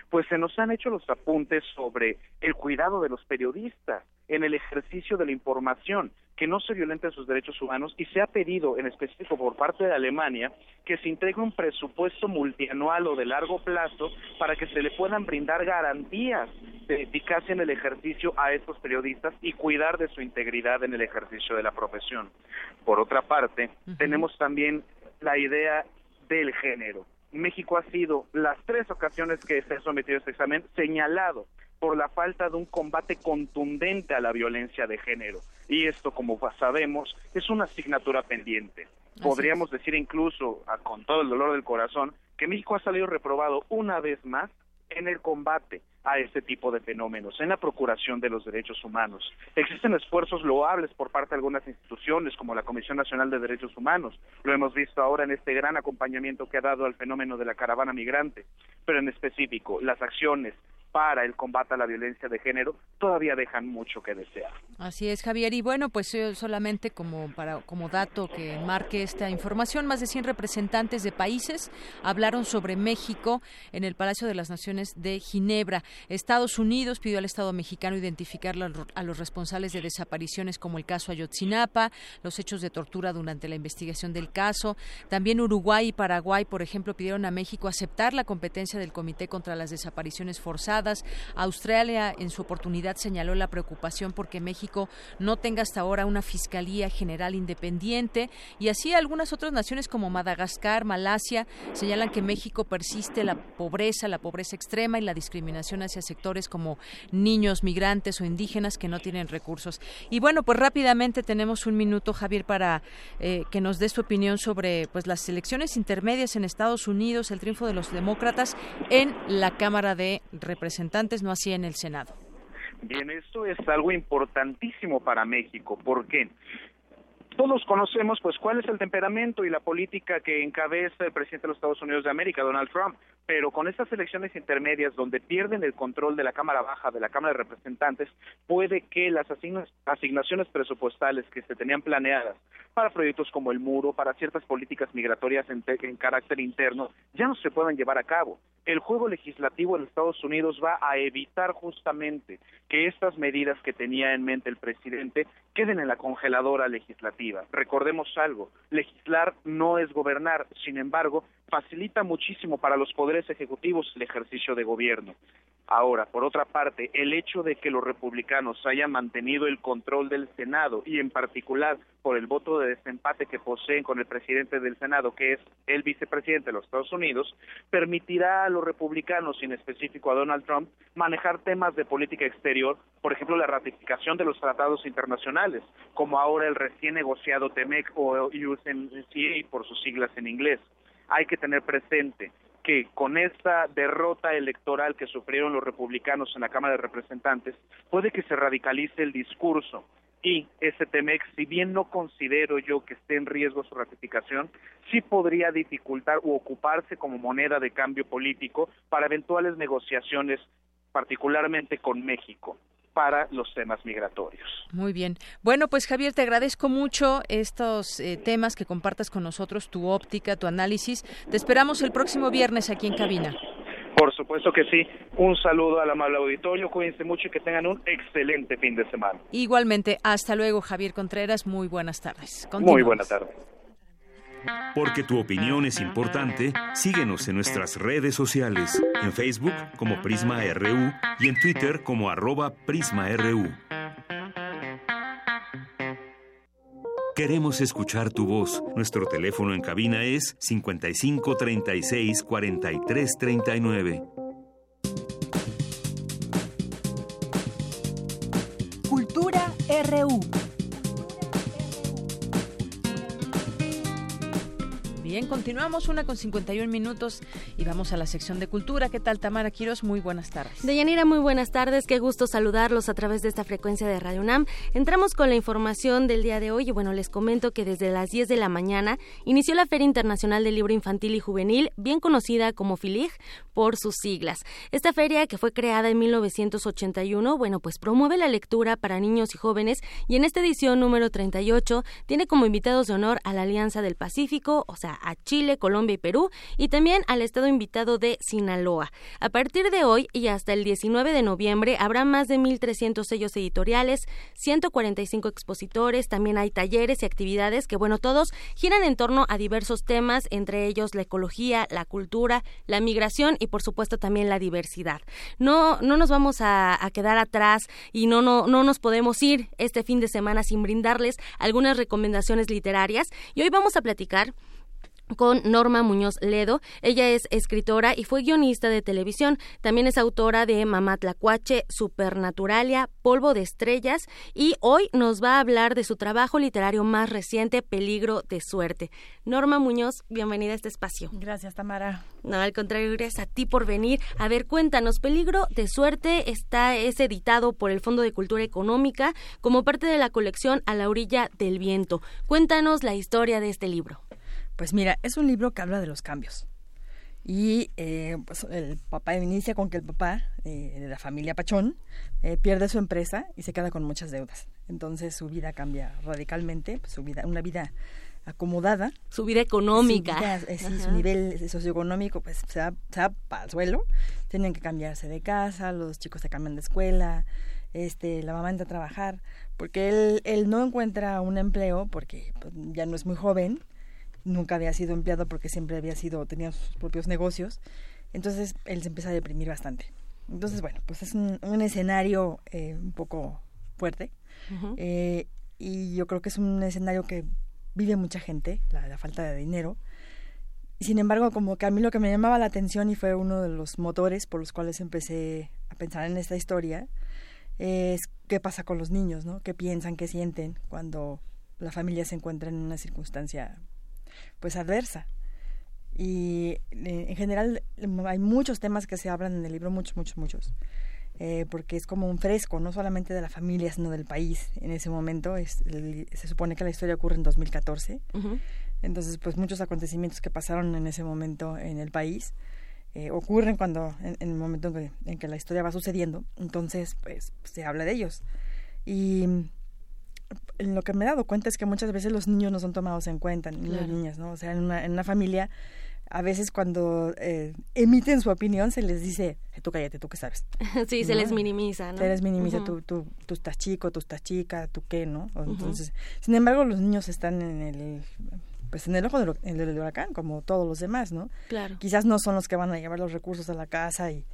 pues se nos han hecho los apuntes sobre el cuidado de los periodistas en el ejercicio de la información, que no se violenten sus derechos humanos y se ha pedido en específico por parte de Alemania que se integre un presupuesto multianual o de largo plazo para que se le puedan brindar garantías de eficacia en el ejercicio a estos periodistas y cuidar de su integridad en el ejercicio de la profesión. Por otra parte, tenemos también la idea del género. México ha sido las tres ocasiones que se ha sometido a este examen señalado por la falta de un combate contundente a la violencia de género. Y esto, como sabemos, es una asignatura pendiente. Podríamos decir incluso, con todo el dolor del corazón, que México ha salido reprobado una vez más en el combate a este tipo de fenómenos, en la procuración de los derechos humanos. Existen esfuerzos loables por parte de algunas instituciones, como la Comisión Nacional de Derechos Humanos. Lo hemos visto ahora en este gran acompañamiento que ha dado al fenómeno de la caravana migrante. Pero en específico, las acciones para el combate a la violencia de género todavía dejan mucho que desear. Así es, Javier. Y bueno, pues yo solamente como para como dato que marque esta información, más de 100 representantes de países hablaron sobre México en el Palacio de las Naciones de Ginebra. Estados Unidos pidió al Estado mexicano identificar a los responsables de desapariciones como el caso Ayotzinapa, los hechos de tortura durante la investigación del caso. También Uruguay y Paraguay, por ejemplo, pidieron a México aceptar la competencia del Comité contra las Desapariciones Forzadas. Australia, en su oportunidad, señaló la preocupación porque México no tenga hasta ahora una Fiscalía General independiente. Y así algunas otras naciones como Madagascar, Malasia, señalan que México persiste la pobreza, la pobreza extrema y la discriminación hacia sectores como niños, migrantes o indígenas que no tienen recursos. Y bueno, pues rápidamente tenemos un minuto, Javier, para eh, que nos dé su opinión sobre pues las elecciones intermedias en Estados Unidos, el triunfo de los demócratas en la Cámara de Representantes, no así en el Senado. Bien, esto es algo importantísimo para México. ¿Por qué? Todos conocemos pues cuál es el temperamento y la política que encabeza el presidente de los Estados Unidos de América, Donald Trump, pero con estas elecciones intermedias donde pierden el control de la Cámara Baja, de la Cámara de Representantes, puede que las asignaciones presupuestales que se tenían planeadas para proyectos como el muro, para ciertas políticas migratorias en, en carácter interno, ya no se puedan llevar a cabo. El juego legislativo en Estados Unidos va a evitar justamente que estas medidas que tenía en mente el presidente queden en la congeladora legislativa. Recordemos algo, legislar no es gobernar, sin embargo, facilita muchísimo para los poderes ejecutivos el ejercicio de gobierno. Ahora, por otra parte, el hecho de que los republicanos hayan mantenido el control del Senado y en particular por el voto de desempate que poseen con el presidente del Senado, que es el vicepresidente de los Estados Unidos, permitirá a los republicanos, en específico a Donald Trump, manejar temas de política exterior, por ejemplo, la ratificación de los tratados internacionales, como ahora el recién negociado TEMEC o USMCA por sus siglas en inglés. Hay que tener presente que con esta derrota electoral que sufrieron los republicanos en la Cámara de Representantes, puede que se radicalice el discurso. Y ese TEMEX, si bien no considero yo que esté en riesgo su ratificación, sí podría dificultar o ocuparse como moneda de cambio político para eventuales negociaciones, particularmente con México para los temas migratorios. Muy bien. Bueno, pues Javier, te agradezco mucho estos eh, temas que compartas con nosotros, tu óptica, tu análisis. Te esperamos el próximo viernes aquí en cabina. Por supuesto que sí. Un saludo al amable auditorio. Cuídense mucho y que tengan un excelente fin de semana. Igualmente. Hasta luego, Javier Contreras. Muy buenas tardes. Muy buenas tardes. Porque tu opinión es importante, síguenos en nuestras redes sociales, en Facebook como Prisma RU y en Twitter como arroba PrismaRU. Queremos escuchar tu voz. Nuestro teléfono en cabina es 55 36 43 39. Cultura RU. Bien, continuamos una con 51 minutos y vamos a la sección de cultura. ¿Qué tal, Tamara Quiros? Muy buenas tardes. Deyanira, muy buenas tardes. Qué gusto saludarlos a través de esta frecuencia de Radio UNAM. Entramos con la información del día de hoy y bueno, les comento que desde las 10 de la mañana inició la Feria Internacional del Libro Infantil y Juvenil, bien conocida como FILIG por sus siglas. Esta feria, que fue creada en 1981, bueno, pues promueve la lectura para niños y jóvenes y en esta edición número 38 tiene como invitados de honor a la Alianza del Pacífico, o sea, a Chile, Colombia y Perú, y también al estado invitado de Sinaloa. A partir de hoy y hasta el 19 de noviembre habrá más de 1.300 sellos editoriales, 145 expositores, también hay talleres y actividades que, bueno, todos giran en torno a diversos temas, entre ellos la ecología, la cultura, la migración y, por supuesto, también la diversidad. No, no nos vamos a, quedar atrás y no, no, no nos podemos ir este fin de semana sin brindarles algunas recomendaciones literarias y hoy vamos a platicar con Norma Muñoz Ledo. Ella es escritora y fue guionista de televisión. También es autora de Mamá Tlacuache, Supernaturalia, Polvo de Estrellas y hoy nos va a hablar de su trabajo literario más reciente, Peligro de Suerte. Norma Muñoz, bienvenida a este espacio. Gracias, Tamara. No, al contrario, gracias a ti por venir. A ver, cuéntanos, Peligro de Suerte está es editado por el Fondo de Cultura Económica como parte de la colección A la orilla del viento. Cuéntanos la historia de este libro. Pues mira, es un libro que habla de los cambios. Y eh, pues el papá inicia con que el papá eh, de la familia Pachón eh, pierde su empresa y se queda con muchas deudas. Entonces su vida cambia radicalmente, pues, su vida, una vida acomodada. Su vida económica. Su, su nivel socioeconómico pues se va, se va para el suelo. Tienen que cambiarse de casa, los chicos se cambian de escuela, este, la mamá entra a trabajar, porque él, él no encuentra un empleo porque pues, ya no es muy joven nunca había sido empleado porque siempre había sido, tenía sus propios negocios. Entonces él se empieza a deprimir bastante. Entonces, bueno, pues es un, escenario eh, un poco fuerte. Eh, y yo creo que es un escenario que vive mucha gente, la, falta de dinero. Sin embargo, como que a mí lo que me llamaba la atención y fue uno de los motores por los cuales empecé a pensar en esta historia, es qué pasa con los niños, ¿no? ¿Qué piensan, qué sienten cuando la familia se encuentra en una circunstancia pues adversa. Y eh, en general hay muchos temas que se hablan en el libro, muchos, muchos, muchos. Eh, porque es como un fresco, no solamente de la familia, sino del país en ese momento. Es, se supone que la historia ocurre en 2014. Entonces, pues muchos acontecimientos que pasaron en ese momento en el país eh, ocurren cuando, en, el momento en que, en que, la historia va sucediendo. Entonces, pues se habla de ellos. Y lo que me he dado cuenta es que muchas veces los niños no son tomados en cuenta, niños y niñas, ¿no? O sea, en una, en una familia, a veces cuando eh, emiten su opinión se les dice, eh, tú cállate, tú qué sabes. [laughs] sí, se les minimiza, ¿no? Se les minimiza, tú, tú, tú estás chico, tú estás chica, tú qué, ¿no? Entonces, sin embargo, los niños están en el pues en el ojo del, del huracán, como todos los demás, ¿no? Claro. Quizás no son los que van a llevar los recursos a la casa y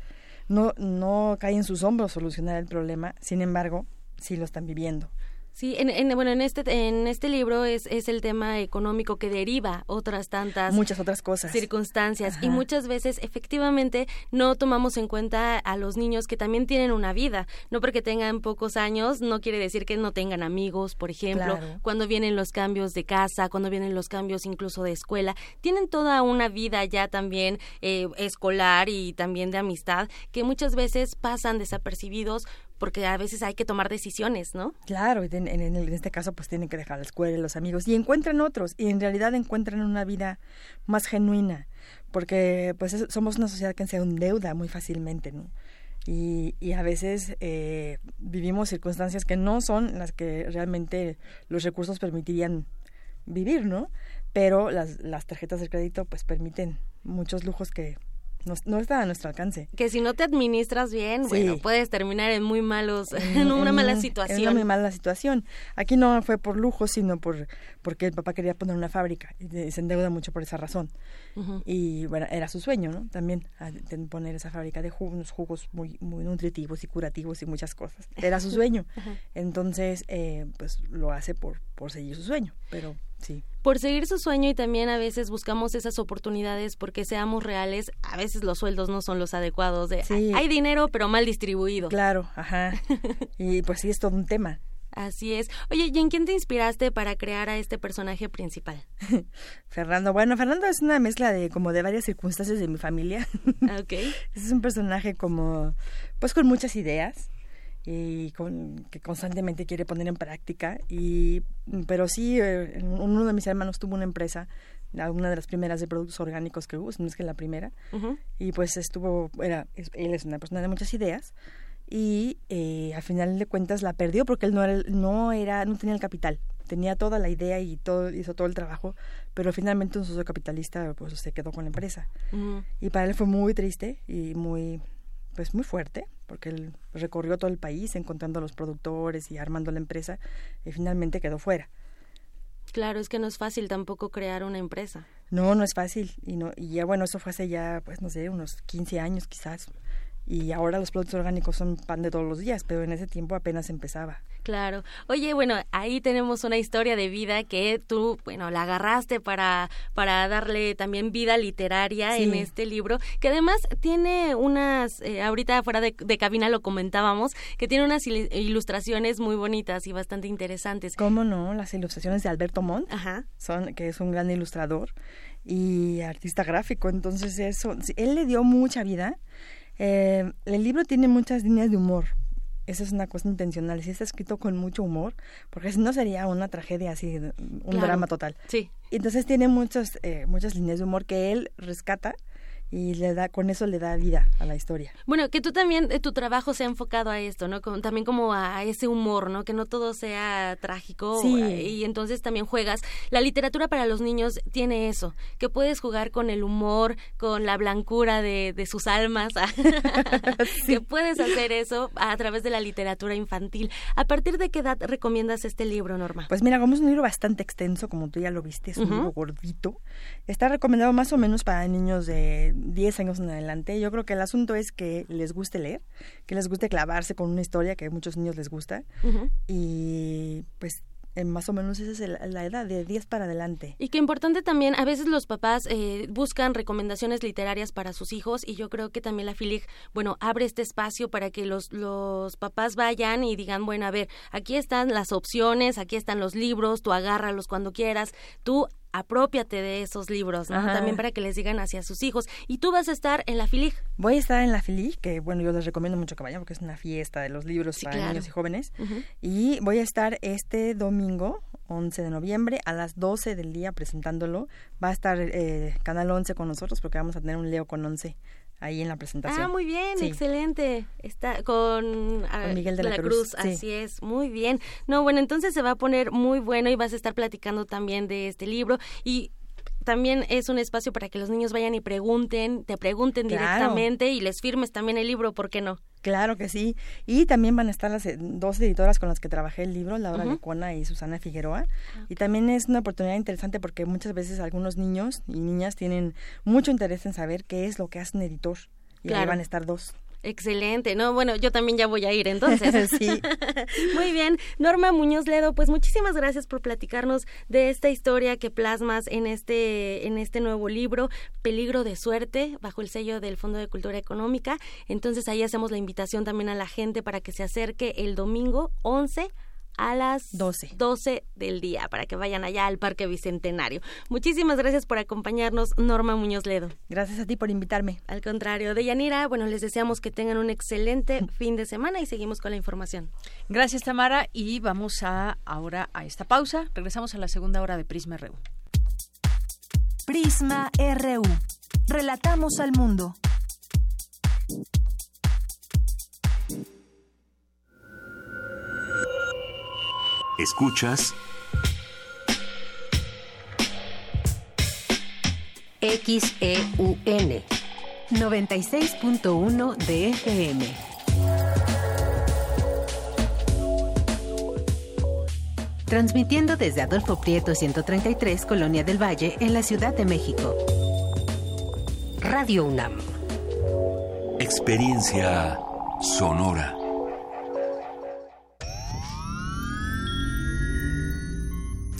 no, no cae en sus hombros solucionar el problema, sin embargo, sí lo están viviendo. Sí, en, bueno, en este, en este libro es, es el tema económico que deriva otras tantas... Muchas otras cosas. Circunstancias. Y muchas veces, efectivamente, no tomamos en cuenta a los niños que también tienen una vida. No porque tengan pocos años, no quiere decir que no tengan amigos, por ejemplo. Cuando vienen los cambios de casa, cuando vienen los cambios incluso de escuela. Tienen toda una vida ya también eh, escolar y también de amistad que muchas veces pasan desapercibidos porque a veces hay que tomar decisiones, ¿no? Claro, en, en, este caso pues tienen que dejar la escuela, los amigos y encuentran otros y en realidad encuentran una vida más genuina, porque pues somos una sociedad que se endeuda muy fácilmente, ¿no? Y, y a veces eh, vivimos circunstancias que no son las que realmente los recursos permitirían vivir, ¿no? Pero las, las tarjetas de crédito pues permiten muchos lujos que no, está a nuestro alcance. Que si no te administras bien, bueno, puedes terminar en muy malos, en, [laughs] una mala situación. En una muy mala situación. Aquí no fue por lujo, sino por porque el papá quería poner una fábrica y se endeuda mucho por esa razón. Y bueno, era su sueño, ¿no? También poner esa fábrica de jugos, jugos muy, muy nutritivos y curativos y muchas cosas. Era su [laughs] sueño. Entonces, eh, pues lo hace por, por seguir su sueño, pero sí por seguir su sueño y también a veces buscamos esas oportunidades porque seamos reales, a veces los sueldos no son los adecuados, de, hay dinero pero mal distribuido. Claro, ajá. [laughs] y pues sí es todo un tema. Así es. Oye, ¿y en quién te inspiraste para crear a este personaje principal? [laughs] Fernando. Bueno, Fernando es una mezcla de como de varias circunstancias de mi familia. Ok. [laughs] es un personaje como pues con muchas ideas y con, que constantemente quiere poner en práctica. Y, pero sí, eh, uno de mis hermanos tuvo una empresa, una de las primeras de productos orgánicos que hubo, no es que la primera, y pues estuvo, era, él es una persona de muchas ideas, y eh, al final de cuentas la perdió porque él no era, no era, no tenía el capital, tenía toda la idea y todo, hizo todo el trabajo, pero finalmente un socio capitalista pues se quedó con la empresa. Y para él fue muy triste y muy pues muy fuerte, porque él recorrió todo el país encontrando a los productores y armando la empresa y finalmente quedó fuera. Claro, es que no es fácil tampoco crear una empresa. No, no es fácil y no y ya bueno, eso fue hace ya pues no sé, unos 15 años quizás y ahora los productos orgánicos son pan de todos los días, pero en ese tiempo apenas empezaba. Claro. Oye, bueno, ahí tenemos una historia de vida que tú, bueno, la agarraste para, para darle también vida literaria en este libro, que además tiene unas, eh, ahorita fuera de, cabina lo comentábamos, que tiene unas ilustraciones muy bonitas y bastante interesantes. ¿Cómo no? Las ilustraciones de Alberto Montt, Ajá. Son, que es un gran ilustrador y artista gráfico, entonces eso, él le dio mucha vida eh, el libro tiene muchas líneas de humor. Esa es una cosa intencional. Si está escrito con mucho humor, porque si no sería una tragedia así, un drama total. Sí. Entonces tiene muchas, eh, muchas líneas de humor que él rescata y le da con eso le da vida a la historia. Bueno, que tú también eh, tu trabajo se ha enfocado a esto, ¿no? también como a ese humor, ¿no? Que no todo sea trágico sí. y entonces también juegas. La literatura para los niños tiene eso, que puedes jugar con el humor, con la blancura de, de sus almas, [laughs] que puedes hacer eso a través de la literatura infantil. ¿A partir de qué edad recomiendas este libro, Norma? Pues mira, como es un libro bastante extenso, como tú ya lo viste, es un libro gordito, está recomendado más o menos para niños de 10 años en adelante. Yo creo que el asunto es que les guste leer, que les guste clavarse con una historia que a muchos niños les gusta. Y pues más o menos esa es la edad, de 10 para adelante. Y qué importante también, a veces los papás eh, buscan recomendaciones literarias para sus hijos y yo creo que también la FILIG, bueno, abre este espacio para que los, los papás vayan y digan, bueno, a ver, aquí están las opciones, aquí están los libros, tú agárralos cuando quieras, tú apropiate de esos libros, ¿no? También para que les digan hacia sus hijos. Y tú vas a estar en la FILIG. Voy a estar en la FILIG, que bueno, yo les recomiendo mucho que vayan porque es una fiesta de los libros para niños y jóvenes. Y voy a estar este domingo, 11 de noviembre, a las 12 del día presentándolo. Va a estar eh, Canal 11 con nosotros porque vamos a tener un Leo con 11 ahí en la presentación. Ah, muy bien, excelente. Está con, con Miguel de la, Cruz, así es, muy bien. No, bueno, entonces se va a poner muy bueno y vas a estar platicando también de este libro y también es un espacio para que los niños vayan y pregunten, te pregunten directamente y les firmes también el libro, ¿por qué no? Claro que sí. Y también van a estar las eh, dos editoras con las que trabajé el libro, Laura uh y Susana Figueroa. Ah. Y también es una oportunidad interesante porque muchas veces algunos niños y niñas tienen mucho interés en saber qué es lo que hace un editor. Y ahí van a estar dos. Excelente, no, bueno, yo también ya voy a ir entonces. [laughs] sí. [laughs] Muy bien, Norma Muñoz Ledo, pues muchísimas gracias por platicarnos de esta historia que plasmas en este en este nuevo libro, Peligro de suerte, bajo el sello del Fondo de Cultura Económica. Entonces ahí hacemos la invitación también a la gente para que se acerque el domingo 11 a las 12. 12 del día para que vayan allá al Parque Bicentenario. Muchísimas gracias por acompañarnos, Norma Muñoz Ledo. Gracias a ti por invitarme. Al contrario, de Yanira, bueno, les deseamos que tengan un excelente [laughs] fin de semana y seguimos con la información. Gracias, Tamara, y vamos a ahora a esta pausa. Regresamos a la segunda hora de Prisma RU. Prisma RU. Relatamos al mundo. Escuchas XEUN 96.1 de FM. Transmitiendo desde Adolfo Prieto 133, Colonia del Valle, en la Ciudad de México. Radio UNAM. Experiencia sonora.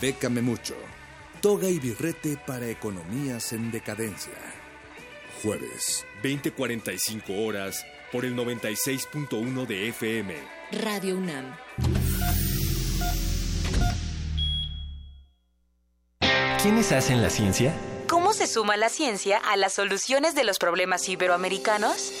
Bécame mucho. Toga y birrete para economías en decadencia. Jueves, 20:45 horas por el 96.1 de FM. Radio UNAM. ¿Quiénes hacen la ciencia? ¿Cómo se suma la ciencia a las soluciones de los problemas iberoamericanos?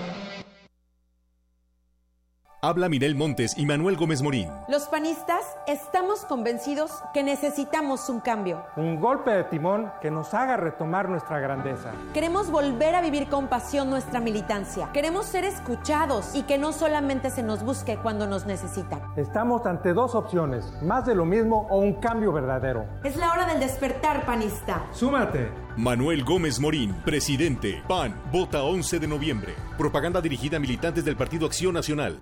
Habla Mirel Montes y Manuel Gómez Morín. Los panistas estamos convencidos que necesitamos un cambio. Un golpe de timón que nos haga retomar nuestra grandeza. Queremos volver a vivir con pasión nuestra militancia. Queremos ser escuchados y que no solamente se nos busque cuando nos necesitan. Estamos ante dos opciones, más de lo mismo o un cambio verdadero. Es la hora del despertar panista. Súmate. Manuel Gómez Morín, presidente. PAN, vota 11 de noviembre. Propaganda dirigida a militantes del Partido Acción Nacional.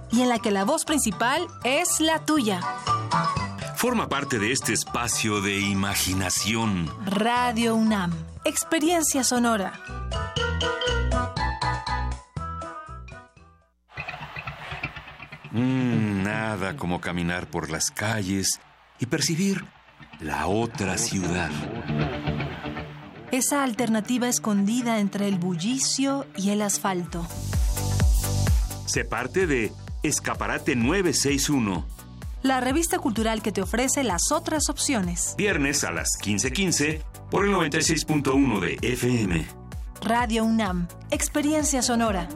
y en la que la voz principal es la tuya. Forma parte de este espacio de imaginación. Radio UNAM, experiencia sonora. Mm, nada como caminar por las calles y percibir la otra ciudad. Esa alternativa escondida entre el bullicio y el asfalto. Se parte de Escaparate 961. La revista cultural que te ofrece las otras opciones. Viernes a las 15:15 por el 96.1 de FM. Radio UNAM, experiencia sonora.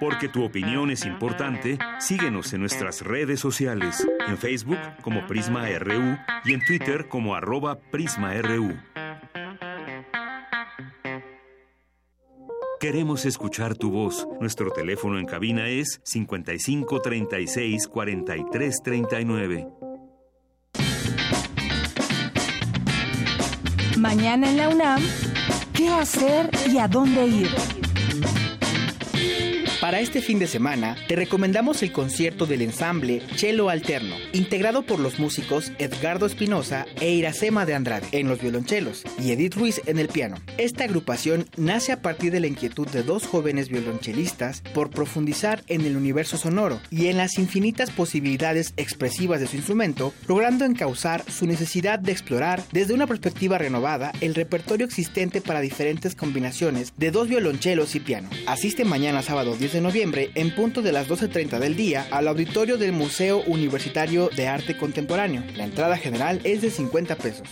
Porque tu opinión es importante, síguenos en nuestras redes sociales, en Facebook como Prisma RU y en Twitter como arroba PrismaRU. Queremos escuchar tu voz. Nuestro teléfono en cabina es 55 36 43 39. Mañana en la UNAM, ¿qué hacer y a dónde ir? Para este fin de semana, te recomendamos el concierto del ensamble Chelo Alterno, integrado por los músicos Edgardo Espinosa e Iracema de Andrade en los violonchelos y Edith Ruiz en el piano. Esta agrupación nace a partir de la inquietud de dos jóvenes violonchelistas por profundizar en el universo sonoro y en las infinitas posibilidades expresivas de su instrumento, logrando encauzar su necesidad de explorar desde una perspectiva renovada el repertorio existente para diferentes combinaciones de dos violonchelos y piano. Asiste mañana sábado 10 de noviembre, en punto de las 12.30 del día, al auditorio del Museo Universitario de Arte Contemporáneo. La entrada general es de 50 pesos.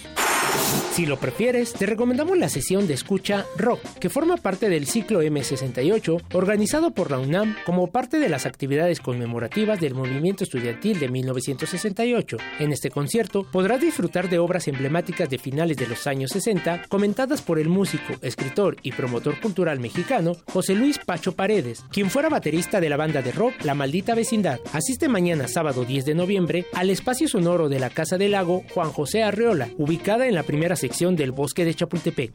Si lo prefieres, te recomendamos la sesión de escucha Rock, que forma parte del ciclo M68, organizado por la UNAM como parte de las actividades conmemorativas del movimiento estudiantil de 1968. En este concierto podrás disfrutar de obras emblemáticas de finales de los años 60, comentadas por el músico, escritor y promotor cultural mexicano José Luis Pacho Paredes, quien fuera baterista de la banda de rock La Maldita Vecindad. Asiste mañana sábado 10 de noviembre al espacio sonoro de la Casa del Lago Juan José Arreola, ubicada en la primera sección del Bosque de Chapultepec.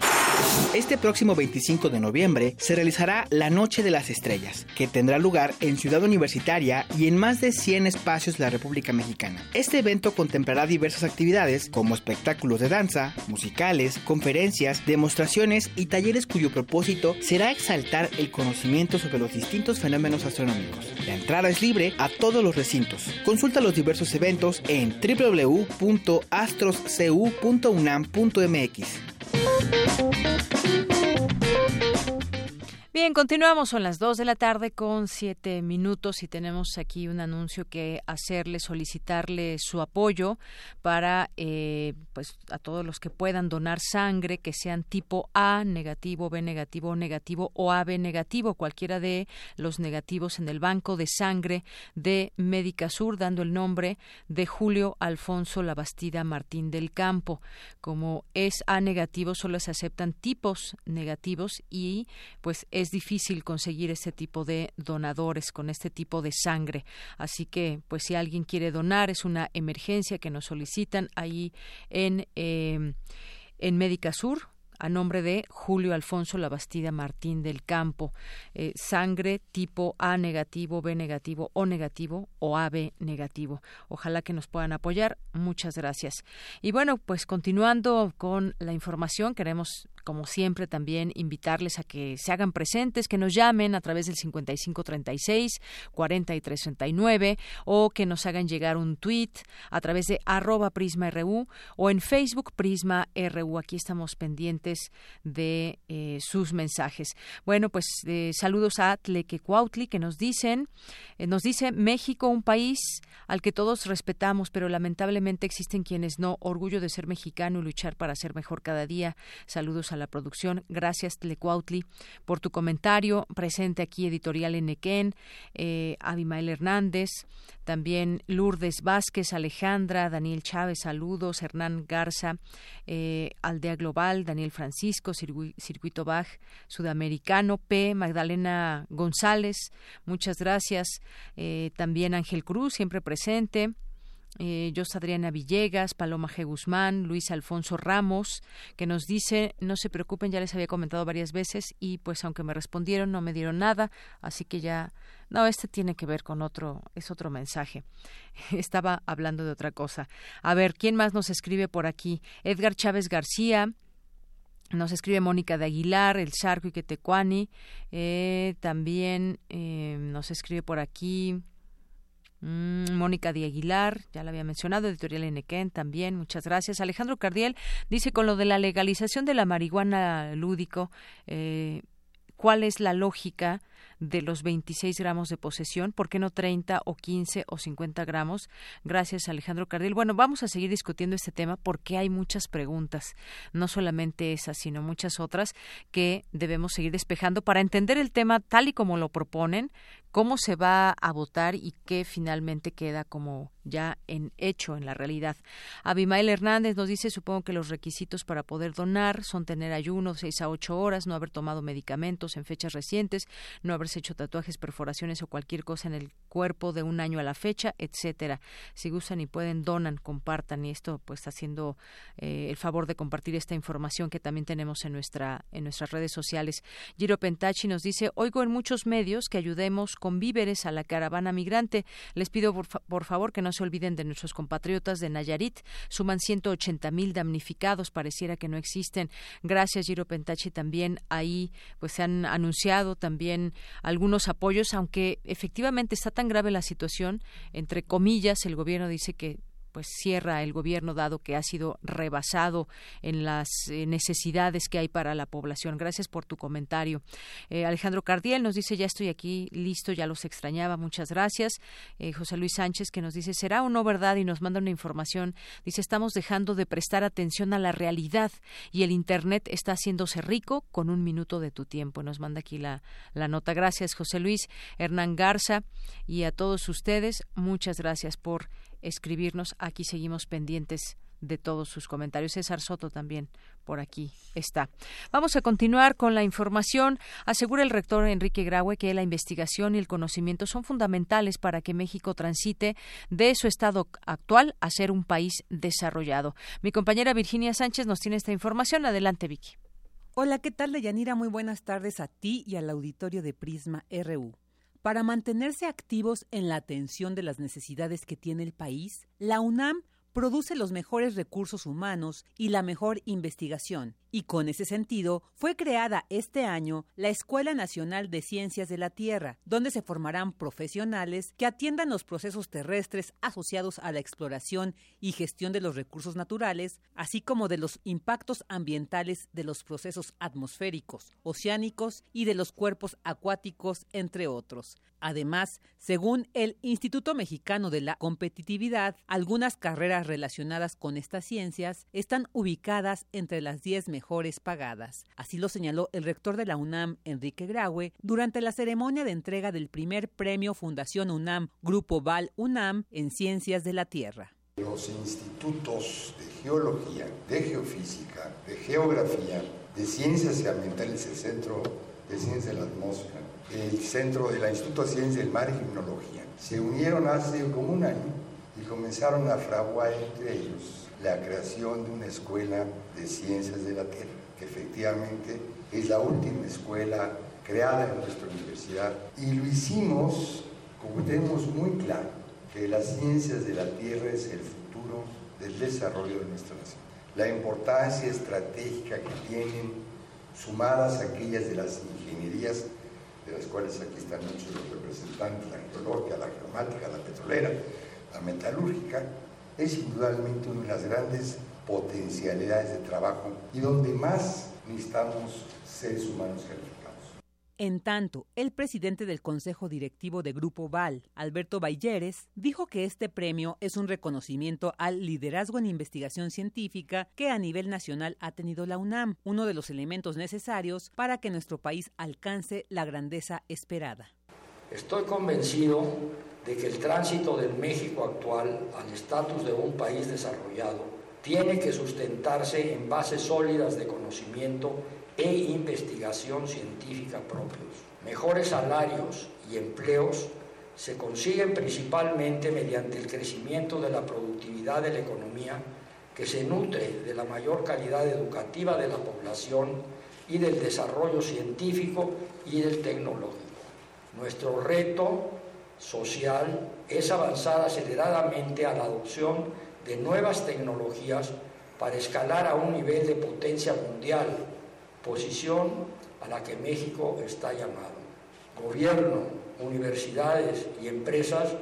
Este próximo 25 de noviembre se realizará la Noche de las Estrellas, que tendrá lugar en Ciudad Universitaria y en más de 100 espacios de la República Mexicana. Este evento contemplará diversas actividades como espectáculos de danza, musicales, conferencias, demostraciones y talleres cuyo propósito será exaltar el conocimiento sobre los distintos fenómenos astronómicos. La entrada es libre a todos los recintos. Consulta los diversos eventos en www.astroscu.unam.mx. Bien, continuamos, son las 2 de la tarde con 7 minutos y tenemos aquí un anuncio que hacerle, solicitarle su apoyo para eh, pues a todos los que puedan donar sangre, que sean tipo A negativo, B negativo, negativo o AB negativo, cualquiera de los negativos en el banco de sangre de Médica Sur, dando el nombre de Julio Alfonso Labastida Martín del Campo. Como es A negativo, solo se aceptan tipos negativos y pues es difícil conseguir este tipo de donadores con este tipo de sangre. Así que, pues si alguien quiere donar, es una emergencia que nos solicitan ahí en, eh, en Médica Sur a nombre de Julio Alfonso Labastida Martín del Campo. Eh, sangre tipo A negativo, B negativo, O negativo o AB negativo. Ojalá que nos puedan apoyar. Muchas gracias. Y bueno, pues continuando con la información, queremos como siempre, también invitarles a que se hagan presentes, que nos llamen a través del 5536 4339 o que nos hagan llegar un tweet a través de arroba Prisma RU o en Facebook Prisma RU. Aquí estamos pendientes de eh, sus mensajes. Bueno, pues eh, saludos a Tlequecuautli que nos dicen, eh, nos dice México, un país al que todos respetamos, pero lamentablemente existen quienes no. Orgullo de ser mexicano y luchar para ser mejor cada día. Saludos a la producción. Gracias, Tlecuautli, por tu comentario. Presente aquí Editorial Enequén, Abimael Hernández, también Lourdes Vázquez, Alejandra, Daniel Chávez, saludos, Hernán Garza, eh, Aldea Global, Daniel Francisco, Circuito Bach, Sudamericano, P, Magdalena González, muchas gracias. Eh, también Ángel Cruz, siempre presente eh, Adriana Villegas, Paloma G. Guzmán, Luis Alfonso Ramos, que nos dice, no se preocupen, ya les había comentado varias veces y pues aunque me respondieron no me dieron nada, así que ya, no, este tiene que ver con otro, es otro mensaje. [laughs] Estaba hablando de otra cosa. A ver, ¿quién más nos escribe por aquí? Edgar Chávez García, nos escribe Mónica de Aguilar, El Charco y Quetecuani. Eh, también eh, nos escribe por aquí Mm, Mónica de Aguilar, ya la había mencionado, editorial Enequén también, muchas gracias. Alejandro Cardiel dice con lo de la legalización de la marihuana lúdico, eh, ¿cuál es la lógica? de los 26 gramos de posesión, ¿por qué no 30 o 15 o 50 gramos? Gracias, Alejandro Cardiel. Bueno, vamos a seguir discutiendo este tema porque hay muchas preguntas, no solamente esas, sino muchas otras que debemos seguir despejando para entender el tema tal y como lo proponen, cómo se va a votar y qué finalmente queda como ya en hecho en la realidad. Abimael Hernández nos dice, supongo que los requisitos para poder donar son tener ayuno seis a ocho horas, no haber tomado medicamentos en fechas recientes, no haberse hecho tatuajes, perforaciones o cualquier cosa en el cuerpo de un año a la fecha, etcétera. Si gustan y pueden, donan, compartan y esto pues haciendo eh, el favor de compartir esta información que también tenemos en nuestra en nuestras redes sociales. Giro Pentachi nos dice, oigo en muchos medios que ayudemos con víveres a la caravana migrante. Les pido por, favor que no se olviden de nuestros compatriotas de Nayarit. Suman 180 mil damnificados. Pareciera que no existen. Gracias, Giro Pentachi. También ahí pues se han anunciado también algunos apoyos, aunque efectivamente está tan grave la situación, entre comillas, el gobierno dice que pues cierra el gobierno dado que ha sido rebasado en las eh, necesidades que hay para la población. Gracias por tu comentario. Eh, Alejandro Cardiel nos dice ya estoy aquí listo, ya los extrañaba, muchas gracias. Eh, José Luis Sánchez que nos dice será o no verdad y nos manda una información. Dice estamos dejando de prestar atención a la realidad y el internet está haciéndose rico con un minuto de tu tiempo. Nos manda aquí la, la nota. Gracias José Luis, Hernán Garza y a todos ustedes muchas gracias por escribirnos. Aquí seguimos pendientes de todos sus comentarios. César Soto también por aquí está. Vamos a continuar con la información. Asegura el rector Enrique Graue que la investigación y el conocimiento son fundamentales para que México transite de su estado actual a ser un país desarrollado. Mi compañera Virginia Sánchez nos tiene esta información. Adelante, Vicky. Hola, ¿qué tal, Deyanira? Muy buenas tardes a ti y al auditorio de Prisma RU. Para mantenerse activos en la atención de las necesidades que tiene el país, la UNAM produce los mejores recursos humanos y la mejor investigación, y con ese sentido fue creada este año la Escuela Nacional de Ciencias de la Tierra, donde se formarán profesionales que atiendan los procesos terrestres asociados a la exploración y gestión de los recursos naturales, así como de los impactos ambientales de los procesos atmosféricos, oceánicos y de los cuerpos acuáticos, entre otros. Además, según el Instituto Mexicano de la Competitividad, algunas carreras relacionadas con estas ciencias están ubicadas entre las 10 mejores pagadas. Así lo señaló el rector de la UNAM, Enrique Graue, durante la ceremonia de entrega del primer premio Fundación UNAM Grupo Val UNAM en Ciencias de la Tierra. Los institutos de geología, de geofísica, de geografía, de ciencias ambientales, el Centro de Ciencias de la Atmósfera, el Centro del Instituto de Ciencias del Mar y Gimnología. Se unieron hace como un año y comenzaron a fraguar entre ellos la creación de una escuela de ciencias de la Tierra. que efectivamente es la última escuela creada en nuestra universidad. Y lo hicimos como tenemos muy claro que las ciencias de la Tierra es el futuro del desarrollo de nuestra nación. La importancia estratégica que tienen, sumadas a aquellas de las ingenierías, de las cuales aquí están muchos los representantes, la geológica, la geomática, la petrolera, la metalúrgica, es indudablemente una de las grandes potencialidades de trabajo y donde más necesitamos seres humanos calificados. En tanto, el presidente del Consejo Directivo de Grupo Val, Alberto Balleres, dijo que este premio es un reconocimiento al liderazgo en investigación científica que a nivel nacional ha tenido la UNAM, uno de los elementos necesarios para que nuestro país alcance la grandeza esperada. Estoy convencido de que el tránsito del México actual al estatus de un país desarrollado tiene que sustentarse en bases sólidas de conocimiento e investigación científica propios. Mejores salarios y empleos se consiguen principalmente mediante el crecimiento de la productividad de la economía que se nutre de la mayor calidad educativa de la población y del desarrollo científico y del tecnológico. Nuestro reto social es avanzar aceleradamente a la adopción de nuevas tecnologías para escalar a un nivel de potencia mundial posición a la que México está llamado. Gobierno, universidades y empresas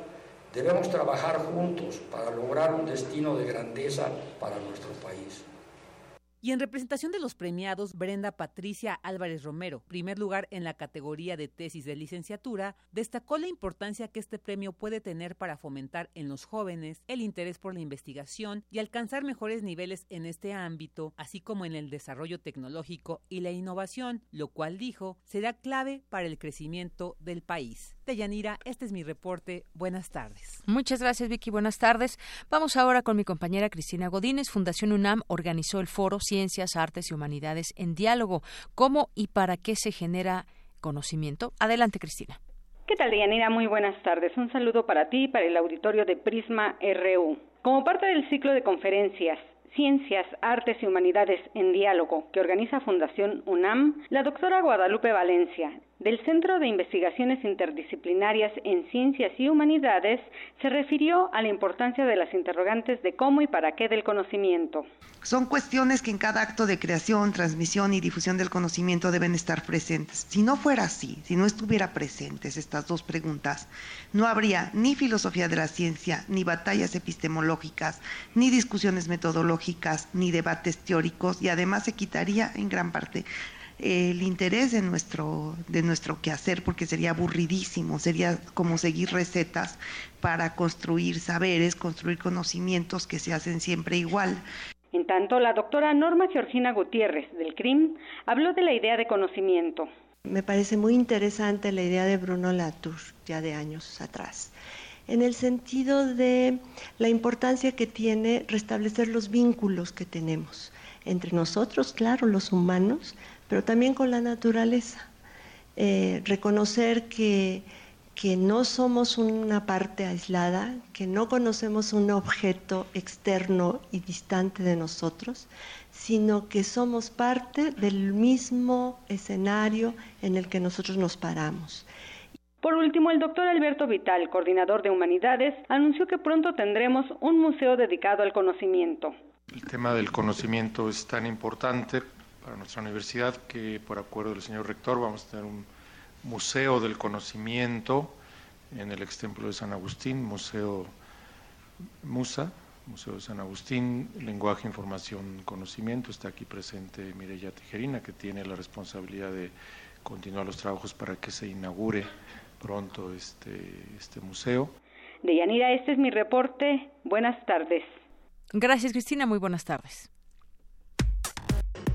debemos trabajar juntos para lograr un destino de grandeza para nuestro país. Y en representación de los premiados, Brenda Patricia Álvarez Romero, primer lugar en la categoría de tesis de licenciatura, destacó la importancia que este premio puede tener para fomentar en los jóvenes el interés por la investigación y alcanzar mejores niveles en este ámbito, así como en el desarrollo tecnológico y la innovación, lo cual dijo será clave para el crecimiento del país. Deyanira, este es mi reporte. Buenas tardes. Muchas gracias, Vicky. Buenas tardes. Vamos ahora con mi compañera Cristina Godínez. Fundación UNAM organizó el foro Ciencias, Artes y Humanidades en Diálogo. ¿Cómo y para qué se genera conocimiento? Adelante, Cristina. ¿Qué tal, Deyanira? Muy buenas tardes. Un saludo para ti y para el auditorio de Prisma RU. Como parte del ciclo de conferencias Ciencias, Artes y Humanidades en Diálogo que organiza Fundación UNAM, la doctora Guadalupe Valencia, del Centro de Investigaciones Interdisciplinarias en Ciencias y Humanidades se refirió a la importancia de las interrogantes de cómo y para qué del conocimiento. Son cuestiones que en cada acto de creación, transmisión y difusión del conocimiento deben estar presentes. Si no fuera así, si no estuviera presentes estas dos preguntas, no habría ni filosofía de la ciencia, ni batallas epistemológicas, ni discusiones metodológicas, ni debates teóricos y además se quitaría en gran parte el interés de nuestro, de nuestro quehacer, porque sería aburridísimo, sería como seguir recetas para construir saberes, construir conocimientos que se hacen siempre igual. En tanto, la doctora Norma Georgina Gutiérrez del CRIM habló de la idea de conocimiento. Me parece muy interesante la idea de Bruno Latour, ya de años atrás, en el sentido de la importancia que tiene restablecer los vínculos que tenemos entre nosotros, claro, los humanos, pero también con la naturaleza. Eh, reconocer que, que no somos una parte aislada, que no conocemos un objeto externo y distante de nosotros, sino que somos parte del mismo escenario en el que nosotros nos paramos. Por último, el doctor Alberto Vital, coordinador de Humanidades, anunció que pronto tendremos un museo dedicado al conocimiento. El tema del conocimiento es tan importante para nuestra universidad que por acuerdo del señor rector vamos a tener un museo del conocimiento en el ex templo de San Agustín, Museo Musa, Museo de San Agustín, Lenguaje, Información, Conocimiento. Está aquí presente Mireya Tijerina, que tiene la responsabilidad de continuar los trabajos para que se inaugure pronto este, este museo. Deyanira, este es mi reporte. Buenas tardes. Gracias, Cristina. Muy buenas tardes.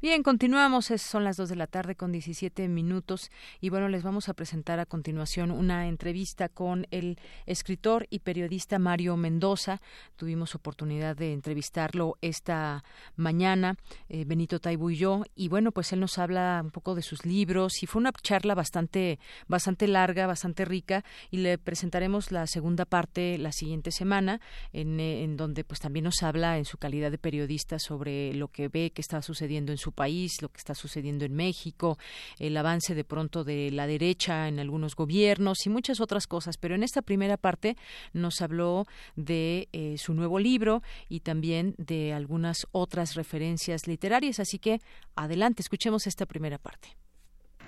Bien, continuamos. son las 2 de la tarde con 17 minutos. Y bueno, les vamos a presentar a continuación una entrevista con el escritor y periodista Mario Mendoza. Tuvimos oportunidad de entrevistarlo esta mañana, eh, Benito Taibo y yo. Y bueno, pues él nos habla un poco de sus libros. Y fue una charla bastante, bastante larga, bastante rica. Y le presentaremos la segunda parte la siguiente semana, en, en donde pues también nos habla en su calidad de periodista sobre lo que ve que está sucediendo en su país, lo que está sucediendo en México, el avance de pronto de la derecha en algunos gobiernos y muchas otras cosas. Pero en esta primera parte nos habló de eh, su nuevo libro y también de algunas otras referencias literarias. Así que adelante, escuchemos esta primera parte.